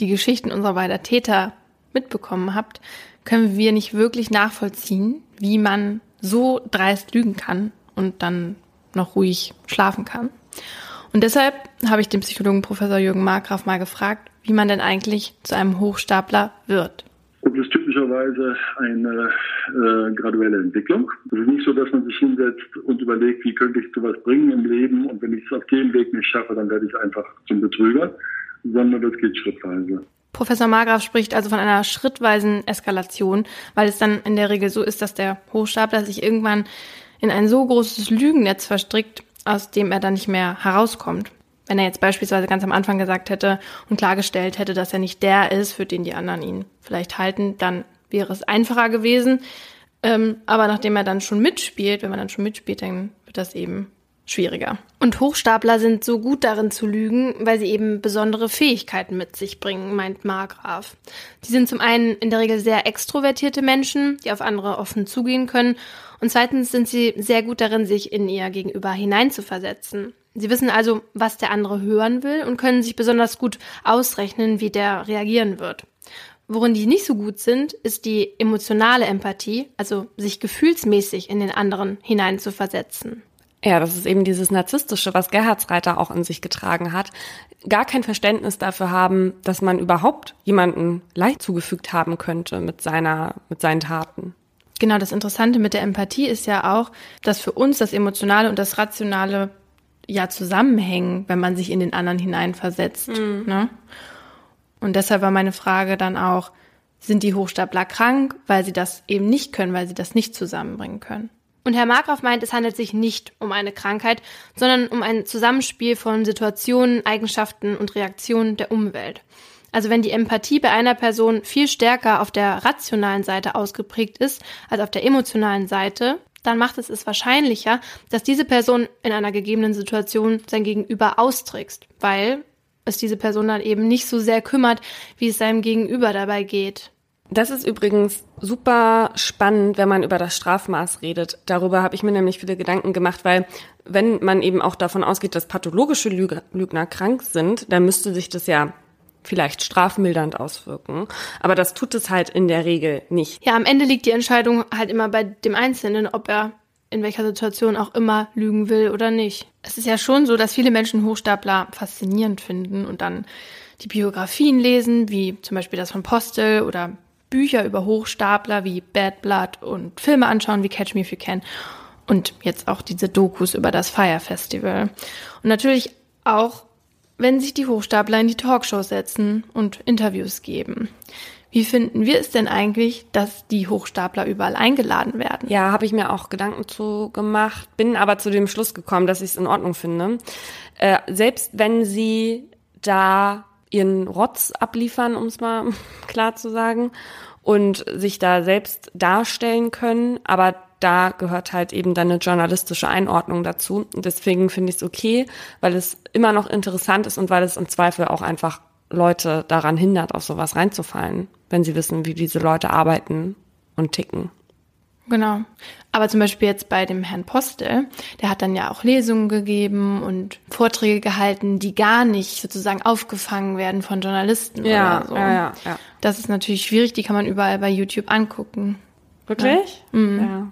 die Geschichten unserer beiden Täter mitbekommen habt, können wir nicht wirklich nachvollziehen, wie man so dreist lügen kann und dann noch ruhig schlafen kann. Und deshalb habe ich den Psychologen Professor Jürgen Markgraf mal gefragt, wie man denn eigentlich zu einem Hochstapler wird. Das ist typischerweise eine äh, graduelle Entwicklung. Es ist nicht so, dass man sich hinsetzt und überlegt, wie könnte ich zu was bringen im Leben und wenn ich es auf dem Weg nicht schaffe, dann werde ich einfach zum Betrüger, sondern das geht schrittweise. Professor Margraf spricht also von einer schrittweisen Eskalation, weil es dann in der Regel so ist, dass der Hochstapler sich irgendwann in ein so großes Lügennetz verstrickt, aus dem er dann nicht mehr herauskommt. Wenn er jetzt beispielsweise ganz am Anfang gesagt hätte und klargestellt hätte, dass er nicht der ist, für den die anderen ihn vielleicht halten, dann wäre es einfacher gewesen. Ähm, aber nachdem er dann schon mitspielt, wenn man dann schon mitspielt, dann wird das eben schwieriger. Und Hochstapler sind so gut darin zu lügen, weil sie eben besondere Fähigkeiten mit sich bringen, meint Margraf. Sie sind zum einen in der Regel sehr extrovertierte Menschen, die auf andere offen zugehen können. Und zweitens sind sie sehr gut darin, sich in ihr Gegenüber hineinzuversetzen. Sie wissen also, was der andere hören will und können sich besonders gut ausrechnen, wie der reagieren wird. Worin die nicht so gut sind, ist die emotionale Empathie, also sich gefühlsmäßig in den anderen hineinzuversetzen. Ja, das ist eben dieses Narzisstische, was Gerhardsreiter auch in sich getragen hat. Gar kein Verständnis dafür haben, dass man überhaupt jemanden Leid zugefügt haben könnte mit seiner, mit seinen Taten. Genau, das Interessante mit der Empathie ist ja auch, dass für uns das Emotionale und das Rationale ja zusammenhängen, wenn man sich in den anderen hineinversetzt. Mhm. Ne? Und deshalb war meine Frage dann auch, sind die Hochstapler krank, weil sie das eben nicht können, weil sie das nicht zusammenbringen können? Und Herr Markgraf meint, es handelt sich nicht um eine Krankheit, sondern um ein Zusammenspiel von Situationen, Eigenschaften und Reaktionen der Umwelt. Also wenn die Empathie bei einer Person viel stärker auf der rationalen Seite ausgeprägt ist als auf der emotionalen Seite, dann macht es es wahrscheinlicher, dass diese Person in einer gegebenen Situation sein Gegenüber austrickst, weil es diese Person dann eben nicht so sehr kümmert, wie es seinem Gegenüber dabei geht. Das ist übrigens super spannend, wenn man über das Strafmaß redet. Darüber habe ich mir nämlich viele Gedanken gemacht, weil wenn man eben auch davon ausgeht, dass pathologische Lügner krank sind, dann müsste sich das ja vielleicht strafmildernd auswirken. Aber das tut es halt in der Regel nicht. Ja, am Ende liegt die Entscheidung halt immer bei dem Einzelnen, ob er in welcher Situation auch immer lügen will oder nicht. Es ist ja schon so, dass viele Menschen Hochstapler faszinierend finden und dann die Biografien lesen, wie zum Beispiel das von Postel oder Bücher über Hochstapler wie Bad Blood und Filme anschauen wie Catch Me If You Can und jetzt auch diese Dokus über das Fire Festival. Und natürlich auch wenn sich die Hochstapler in die Talkshow setzen und Interviews geben. Wie finden wir es denn eigentlich, dass die Hochstapler überall eingeladen werden? Ja, habe ich mir auch Gedanken zu gemacht, bin aber zu dem Schluss gekommen, dass ich es in Ordnung finde. Äh, selbst wenn sie da ihren Rotz abliefern, um es mal klar zu sagen, und sich da selbst darstellen können, aber da gehört halt eben dann eine journalistische Einordnung dazu. Und deswegen finde ich es okay, weil es immer noch interessant ist und weil es im Zweifel auch einfach Leute daran hindert, auf sowas reinzufallen, wenn sie wissen, wie diese Leute arbeiten und ticken. Genau. Aber zum Beispiel jetzt bei dem Herrn Postel, der hat dann ja auch Lesungen gegeben und Vorträge gehalten, die gar nicht sozusagen aufgefangen werden von Journalisten ja, oder so. Ja, ja, ja. Das ist natürlich schwierig, die kann man überall bei YouTube angucken. Wirklich? Ja. Mhm. ja.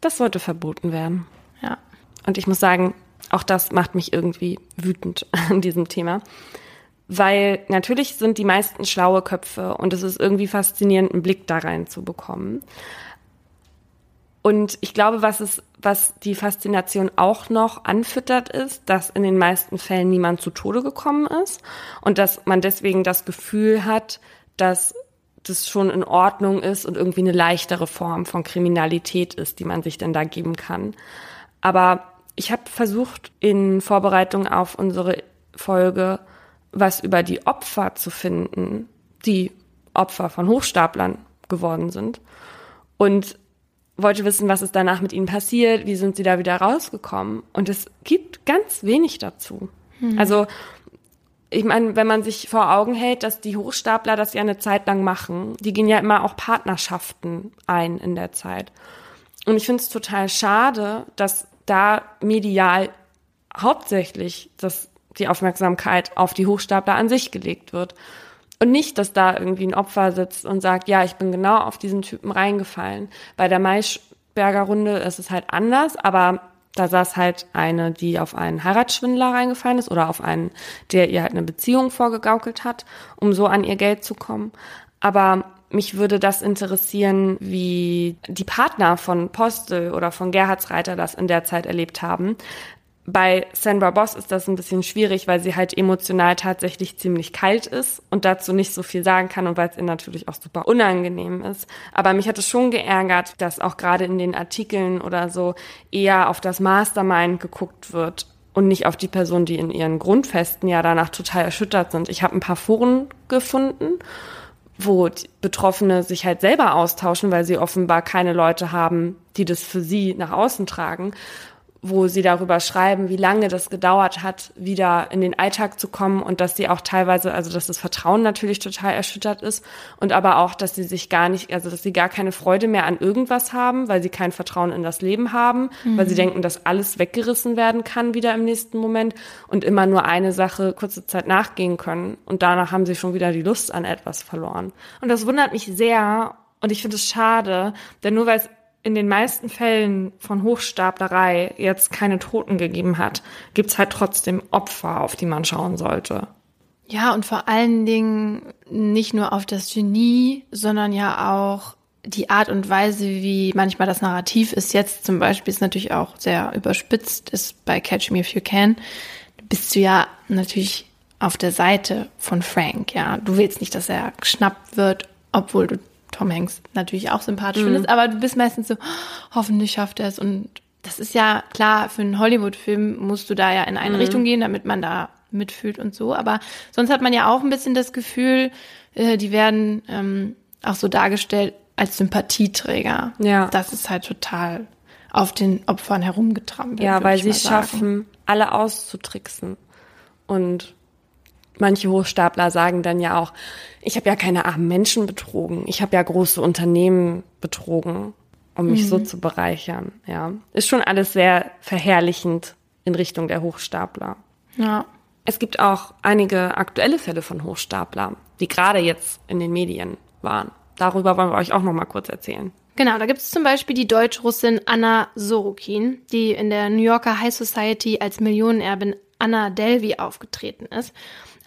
Das sollte verboten werden. Ja. Und ich muss sagen, auch das macht mich irgendwie wütend an diesem Thema. Weil natürlich sind die meisten schlaue Köpfe und es ist irgendwie faszinierend, einen Blick da rein zu bekommen. Und ich glaube, was es, was die Faszination auch noch anfüttert, ist, dass in den meisten Fällen niemand zu Tode gekommen ist und dass man deswegen das Gefühl hat, dass das schon in Ordnung ist und irgendwie eine leichtere Form von Kriminalität ist, die man sich denn da geben kann. Aber ich habe versucht, in Vorbereitung auf unsere Folge was über die Opfer zu finden, die Opfer von Hochstaplern geworden sind. Und wollte wissen, was ist danach mit ihnen passiert, wie sind sie da wieder rausgekommen. Und es gibt ganz wenig dazu. Mhm. Also ich meine, wenn man sich vor Augen hält, dass die Hochstapler das ja eine Zeit lang machen, die gehen ja immer auch Partnerschaften ein in der Zeit. Und ich finde es total schade, dass da medial hauptsächlich das, die Aufmerksamkeit auf die Hochstapler an sich gelegt wird. Und nicht, dass da irgendwie ein Opfer sitzt und sagt, ja, ich bin genau auf diesen Typen reingefallen. Bei der Maischberger Runde ist es halt anders, aber da saß halt eine, die auf einen Heiratsschwindler reingefallen ist oder auf einen, der ihr halt eine Beziehung vorgegaukelt hat, um so an ihr Geld zu kommen. Aber mich würde das interessieren, wie die Partner von Postel oder von Gerhardsreiter das in der Zeit erlebt haben. Bei Sandra Boss ist das ein bisschen schwierig, weil sie halt emotional tatsächlich ziemlich kalt ist und dazu nicht so viel sagen kann und weil es ihr natürlich auch super unangenehm ist. Aber mich hat es schon geärgert, dass auch gerade in den Artikeln oder so eher auf das Mastermind geguckt wird und nicht auf die Person, die in ihren Grundfesten ja danach total erschüttert sind. Ich habe ein paar Foren gefunden, wo Betroffene sich halt selber austauschen, weil sie offenbar keine Leute haben, die das für sie nach außen tragen wo sie darüber schreiben, wie lange das gedauert hat, wieder in den Alltag zu kommen und dass sie auch teilweise, also dass das Vertrauen natürlich total erschüttert ist und aber auch, dass sie sich gar nicht, also dass sie gar keine Freude mehr an irgendwas haben, weil sie kein Vertrauen in das Leben haben, mhm. weil sie mhm. denken, dass alles weggerissen werden kann wieder im nächsten Moment und immer nur eine Sache kurze Zeit nachgehen können und danach haben sie schon wieder die Lust an etwas verloren. Und das wundert mich sehr und ich finde es schade, denn nur weil es in den meisten Fällen von Hochstaplerei jetzt keine Toten gegeben hat, gibt's halt trotzdem Opfer, auf die man schauen sollte. Ja, und vor allen Dingen nicht nur auf das Genie, sondern ja auch die Art und Weise, wie manchmal das Narrativ ist. Jetzt zum Beispiel ist natürlich auch sehr überspitzt, ist bei Catch Me If You Can. Bist du ja natürlich auf der Seite von Frank, ja. Du willst nicht, dass er geschnappt wird, obwohl du Tom Hanks natürlich auch sympathisch mhm. findest, aber du bist meistens so, hoffentlich schafft er es. Und das ist ja klar, für einen Hollywood-Film musst du da ja in eine mhm. Richtung gehen, damit man da mitfühlt und so. Aber sonst hat man ja auch ein bisschen das Gefühl, äh, die werden ähm, auch so dargestellt als Sympathieträger. Ja. Das ist halt total auf den Opfern herumgetrampelt. Ja, weil sie schaffen, alle auszutricksen. Und manche Hochstapler sagen dann ja auch, ich habe ja keine armen Menschen betrogen, ich habe ja große Unternehmen betrogen, um mich mhm. so zu bereichern. Ja, ist schon alles sehr verherrlichend in Richtung der Hochstapler. Ja. Es gibt auch einige aktuelle Fälle von Hochstapler, die gerade jetzt in den Medien waren. Darüber wollen wir euch auch noch mal kurz erzählen. Genau, da gibt es zum Beispiel die Deutsch-Russin Anna Sorokin, die in der New Yorker High Society als Millionenerbin Anna Delvey aufgetreten ist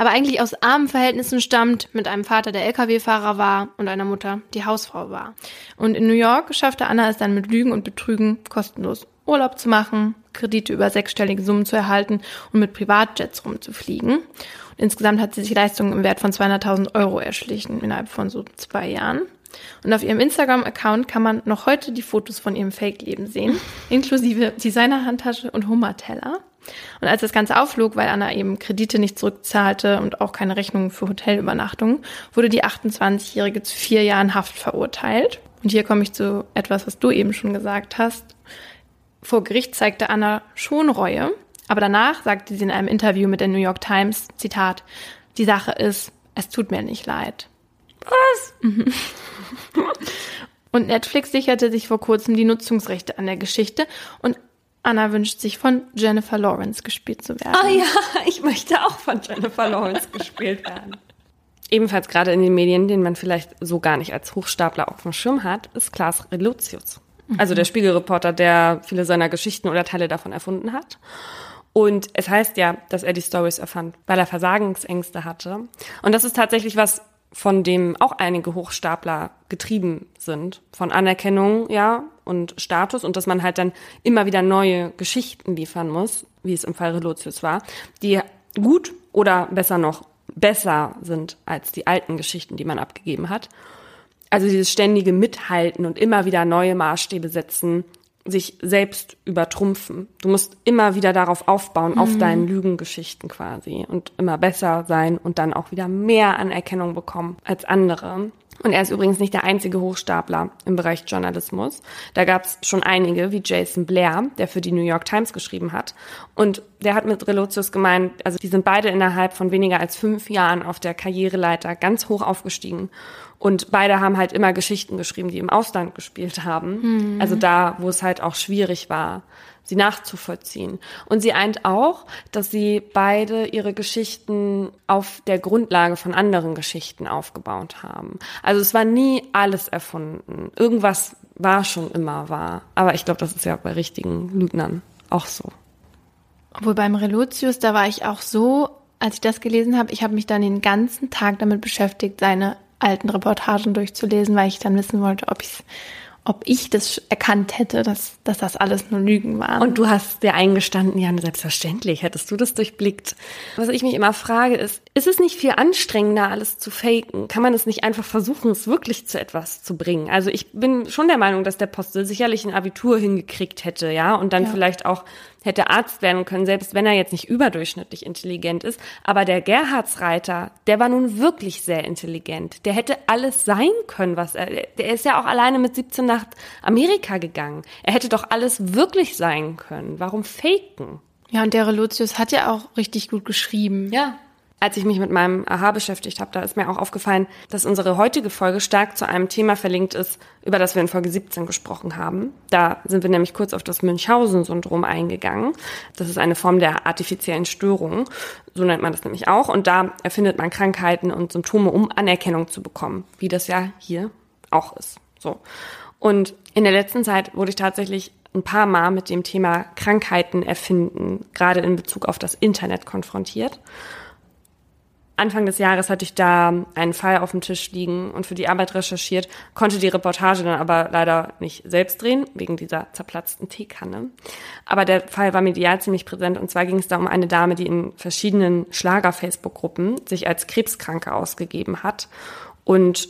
aber eigentlich aus armen Verhältnissen stammt, mit einem Vater, der Lkw-Fahrer war und einer Mutter, die Hausfrau war. Und in New York schaffte Anna es dann mit Lügen und Betrügen kostenlos Urlaub zu machen, Kredite über sechsstellige Summen zu erhalten und mit Privatjets rumzufliegen. Und insgesamt hat sie sich Leistungen im Wert von 200.000 Euro erschlichen innerhalb von so zwei Jahren. Und auf ihrem Instagram-Account kann man noch heute die Fotos von ihrem Fake-Leben sehen, inklusive Designer-Handtasche und Hummerteller. Und als das Ganze aufflog, weil Anna eben Kredite nicht zurückzahlte und auch keine Rechnungen für Hotelübernachtungen, wurde die 28-Jährige zu vier Jahren Haft verurteilt. Und hier komme ich zu etwas, was du eben schon gesagt hast. Vor Gericht zeigte Anna schon Reue, aber danach sagte sie in einem Interview mit der New York Times, Zitat, die Sache ist, es tut mir nicht leid. Was? Mhm. Und Netflix sicherte sich vor kurzem die Nutzungsrechte an der Geschichte und Anna wünscht sich von Jennifer Lawrence gespielt zu werden. Ah ja, ich möchte auch von Jennifer Lawrence gespielt werden. Ebenfalls gerade in den Medien, den man vielleicht so gar nicht als Hochstapler auf dem Schirm hat, ist Klaas Relotius. Mhm. Also der Spiegelreporter, der viele seiner Geschichten oder Teile davon erfunden hat. Und es heißt ja, dass er die Stories erfand, weil er Versagensängste hatte. Und das ist tatsächlich was, von dem auch einige Hochstapler getrieben sind. Von Anerkennung, ja, und Status und dass man halt dann immer wieder neue Geschichten liefern muss, wie es im Fall Relotius war, die gut oder besser noch besser sind als die alten Geschichten, die man abgegeben hat. Also dieses ständige Mithalten und immer wieder neue Maßstäbe setzen, sich selbst übertrumpfen. Du musst immer wieder darauf aufbauen, mhm. auf deinen Lügengeschichten quasi und immer besser sein und dann auch wieder mehr Anerkennung bekommen als andere. Und er ist übrigens nicht der einzige Hochstapler im Bereich Journalismus. Da gab es schon einige, wie Jason Blair, der für die New York Times geschrieben hat. Und der hat mit Relotius gemeint, also die sind beide innerhalb von weniger als fünf Jahren auf der Karriereleiter ganz hoch aufgestiegen. Und beide haben halt immer Geschichten geschrieben, die im Ausland gespielt haben. Mhm. Also da, wo es halt auch schwierig war, sie nachzuvollziehen. Und sie eint auch, dass sie beide ihre Geschichten auf der Grundlage von anderen Geschichten aufgebaut haben. Also es war nie alles erfunden. Irgendwas war schon immer wahr. Aber ich glaube, das ist ja bei richtigen Lügnern auch so. Obwohl beim Relotius, da war ich auch so, als ich das gelesen habe, ich habe mich dann den ganzen Tag damit beschäftigt, seine alten Reportagen durchzulesen, weil ich dann wissen wollte, ob ich ob ich das erkannt hätte, dass, dass das alles nur Lügen waren. Und du hast dir eingestanden, ja, selbstverständlich hättest du das durchblickt. Was ich mich immer frage, ist, ist es nicht viel anstrengender, alles zu faken? Kann man es nicht einfach versuchen, es wirklich zu etwas zu bringen? Also ich bin schon der Meinung, dass der Postel sicherlich ein Abitur hingekriegt hätte, ja, und dann ja. vielleicht auch hätte Arzt werden können, selbst wenn er jetzt nicht überdurchschnittlich intelligent ist. Aber der Gerhardsreiter, der war nun wirklich sehr intelligent. Der hätte alles sein können, was er, der ist ja auch alleine mit 17 nach Amerika gegangen. Er hätte doch alles wirklich sein können. Warum faken? Ja, und der Relotius hat ja auch richtig gut geschrieben. Ja als ich mich mit meinem Aha beschäftigt habe, da ist mir auch aufgefallen, dass unsere heutige Folge stark zu einem Thema verlinkt ist, über das wir in Folge 17 gesprochen haben. Da sind wir nämlich kurz auf das Münchhausen-Syndrom eingegangen. Das ist eine Form der artifiziellen Störung, so nennt man das nämlich auch. Und da erfindet man Krankheiten und Symptome, um Anerkennung zu bekommen, wie das ja hier auch ist. So. Und in der letzten Zeit wurde ich tatsächlich ein paar Mal mit dem Thema Krankheiten erfinden, gerade in Bezug auf das Internet konfrontiert. Anfang des Jahres hatte ich da einen Fall auf dem Tisch liegen und für die Arbeit recherchiert, konnte die Reportage dann aber leider nicht selbst drehen, wegen dieser zerplatzten Teekanne. Aber der Fall war medial ziemlich präsent und zwar ging es da um eine Dame, die in verschiedenen Schlager-Facebook-Gruppen sich als Krebskranke ausgegeben hat und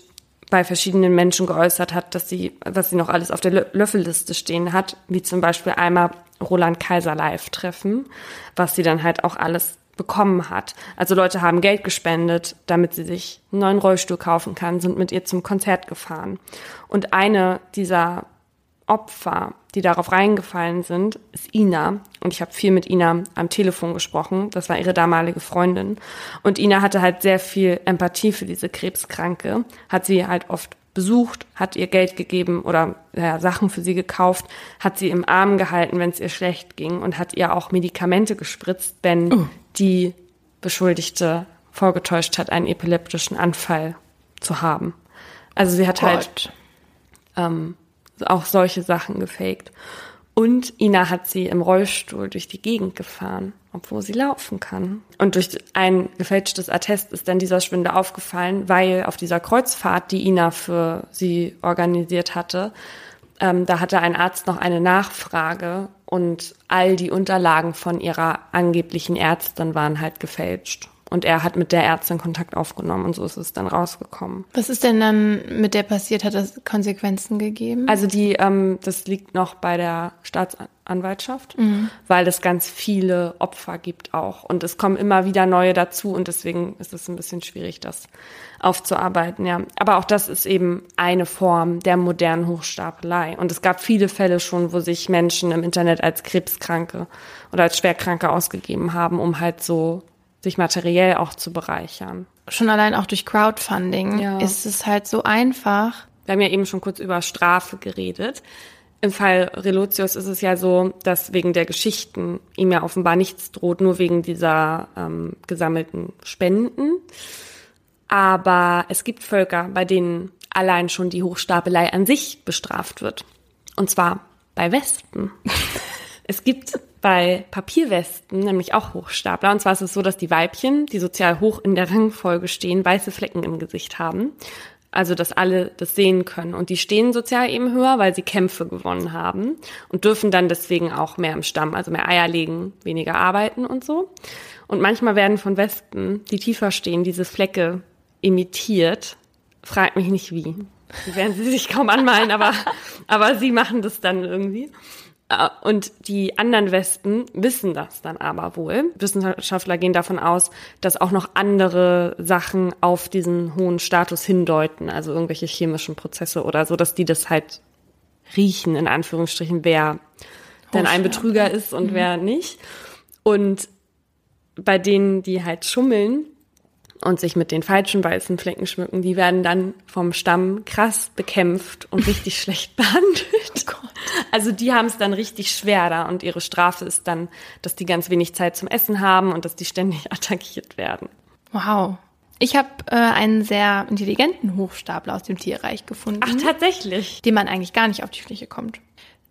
bei verschiedenen Menschen geäußert hat, dass sie, was sie noch alles auf der Löffelliste stehen hat, wie zum Beispiel einmal Roland Kaiser live treffen, was sie dann halt auch alles bekommen hat. Also Leute haben Geld gespendet, damit sie sich einen neuen Rollstuhl kaufen kann, sind mit ihr zum Konzert gefahren. Und eine dieser Opfer, die darauf reingefallen sind, ist Ina. Und ich habe viel mit Ina am Telefon gesprochen. Das war ihre damalige Freundin. Und Ina hatte halt sehr viel Empathie für diese Krebskranke, hat sie halt oft besucht, hat ihr Geld gegeben oder ja, Sachen für sie gekauft, hat sie im Arm gehalten, wenn es ihr schlecht ging und hat ihr auch Medikamente gespritzt, wenn oh. die Beschuldigte vorgetäuscht hat, einen epileptischen Anfall zu haben. Also sie hat halt Gott. halt ähm, auch solche Sachen gefaked. Und Ina hat sie im Rollstuhl durch die Gegend gefahren, obwohl sie laufen kann. Und durch ein gefälschtes Attest ist dann dieser Schwindel aufgefallen, weil auf dieser Kreuzfahrt, die Ina für sie organisiert hatte, ähm, da hatte ein Arzt noch eine Nachfrage und all die Unterlagen von ihrer angeblichen Ärztin waren halt gefälscht. Und er hat mit der Ärztin Kontakt aufgenommen und so ist es dann rausgekommen. Was ist denn dann mit der passiert? Hat das Konsequenzen gegeben? Also die, ähm, das liegt noch bei der Staatsanwaltschaft, mhm. weil es ganz viele Opfer gibt auch. Und es kommen immer wieder neue dazu und deswegen ist es ein bisschen schwierig, das aufzuarbeiten, ja. Aber auch das ist eben eine Form der modernen Hochstapelei. Und es gab viele Fälle schon, wo sich Menschen im Internet als Krebskranke oder als Schwerkranke ausgegeben haben, um halt so sich materiell auch zu bereichern. Schon allein auch durch Crowdfunding ja. ist es halt so einfach. Wir haben ja eben schon kurz über Strafe geredet. Im Fall Relotius ist es ja so, dass wegen der Geschichten ihm ja offenbar nichts droht, nur wegen dieser ähm, gesammelten Spenden. Aber es gibt Völker, bei denen allein schon die Hochstapelei an sich bestraft wird. Und zwar bei Wespen. es gibt bei Papierwesten nämlich auch Hochstapler. Und zwar ist es so, dass die Weibchen, die sozial hoch in der Rangfolge stehen, weiße Flecken im Gesicht haben. Also, dass alle das sehen können. Und die stehen sozial eben höher, weil sie Kämpfe gewonnen haben und dürfen dann deswegen auch mehr im Stamm, also mehr Eier legen, weniger arbeiten und so. Und manchmal werden von Wespen, die tiefer stehen, diese Flecke imitiert. Fragt mich nicht wie. Die werden sie sich kaum anmalen, aber, aber sie machen das dann irgendwie. Äh, und die anderen Wespen wissen das dann aber wohl. Wissenschaftler gehen davon aus, dass auch noch andere Sachen auf diesen hohen Status hindeuten, also irgendwelche chemischen Prozesse oder so, dass die das halt riechen, in Anführungsstrichen, wer denn ein Betrüger ist und mhm. wer nicht. Und bei denen, die halt schummeln, und sich mit den falschen weißen Flecken schmücken, die werden dann vom Stamm krass bekämpft und richtig schlecht behandelt. Oh also die haben es dann richtig schwer da und ihre Strafe ist dann, dass die ganz wenig Zeit zum Essen haben und dass die ständig attackiert werden. Wow. Ich habe äh, einen sehr intelligenten Hochstapler aus dem Tierreich gefunden. Ach, tatsächlich. Dem man eigentlich gar nicht auf die Fläche kommt.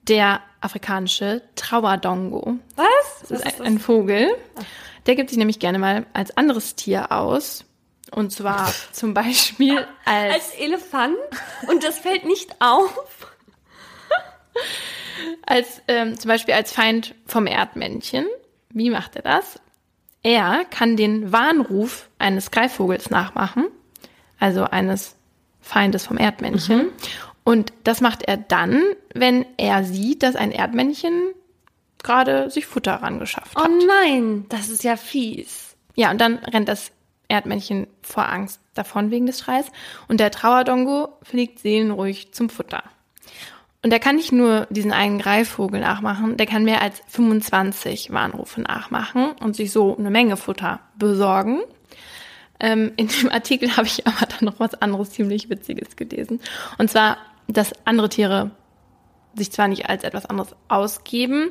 Der afrikanische Trauerdongo. Was? Das ist, das ist ein, ein Vogel. Ach. Der gibt sich nämlich gerne mal als anderes Tier aus. Und zwar zum Beispiel als, als Elefant. Und das fällt nicht auf. als ähm, zum Beispiel als Feind vom Erdmännchen. Wie macht er das? Er kann den Warnruf eines Greifvogels nachmachen, also eines Feindes vom Erdmännchen. Mhm. Und das macht er dann, wenn er sieht, dass ein Erdmännchen gerade sich Futter rangeschafft hat. Oh nein, das ist ja fies. Ja, und dann rennt das Erdmännchen vor Angst davon wegen des Schreis und der Trauerdongo fliegt seelenruhig zum Futter. Und er kann nicht nur diesen einen Greifvogel nachmachen, der kann mehr als 25 Warnrufe nachmachen und sich so eine Menge Futter besorgen. Ähm, in dem Artikel habe ich aber dann noch was anderes ziemlich Witziges gelesen. Und zwar, dass andere Tiere sich zwar nicht als etwas anderes ausgeben,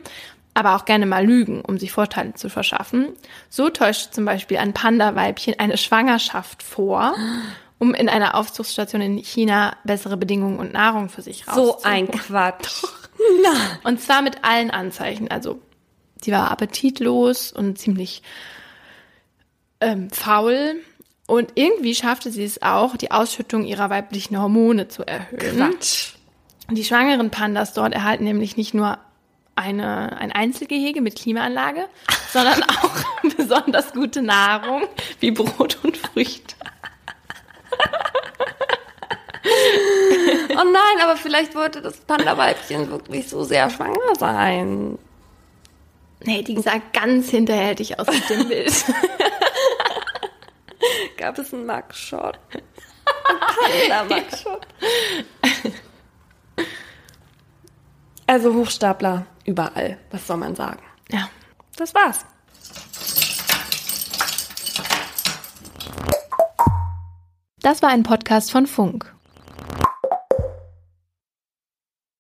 aber auch gerne mal lügen, um sich Vorteile zu verschaffen. So täuscht zum Beispiel ein Panda-Weibchen eine Schwangerschaft vor, um in einer Aufzuchtstation in China bessere Bedingungen und Nahrung für sich rauszuholen. So ein Quatsch. Und zwar mit allen Anzeichen. Also sie war appetitlos und ziemlich ähm, faul. Und irgendwie schaffte sie es auch, die Ausschüttung ihrer weiblichen Hormone zu erhöhen. Quatsch. Die schwangeren Pandas dort erhalten nämlich nicht nur eine, ein Einzelgehege mit Klimaanlage, sondern auch besonders gute Nahrung wie Brot und Früchte. oh nein, aber vielleicht wollte das Panda-Weibchen wirklich so sehr schwanger sein. Nee, die sah ganz hinterhältig aus mit dem Bild. Gab es einen Mugshot? Panda-Mugshot. Also Hochstapler überall. Was soll man sagen? Ja. Das war's. Das war ein Podcast von Funk.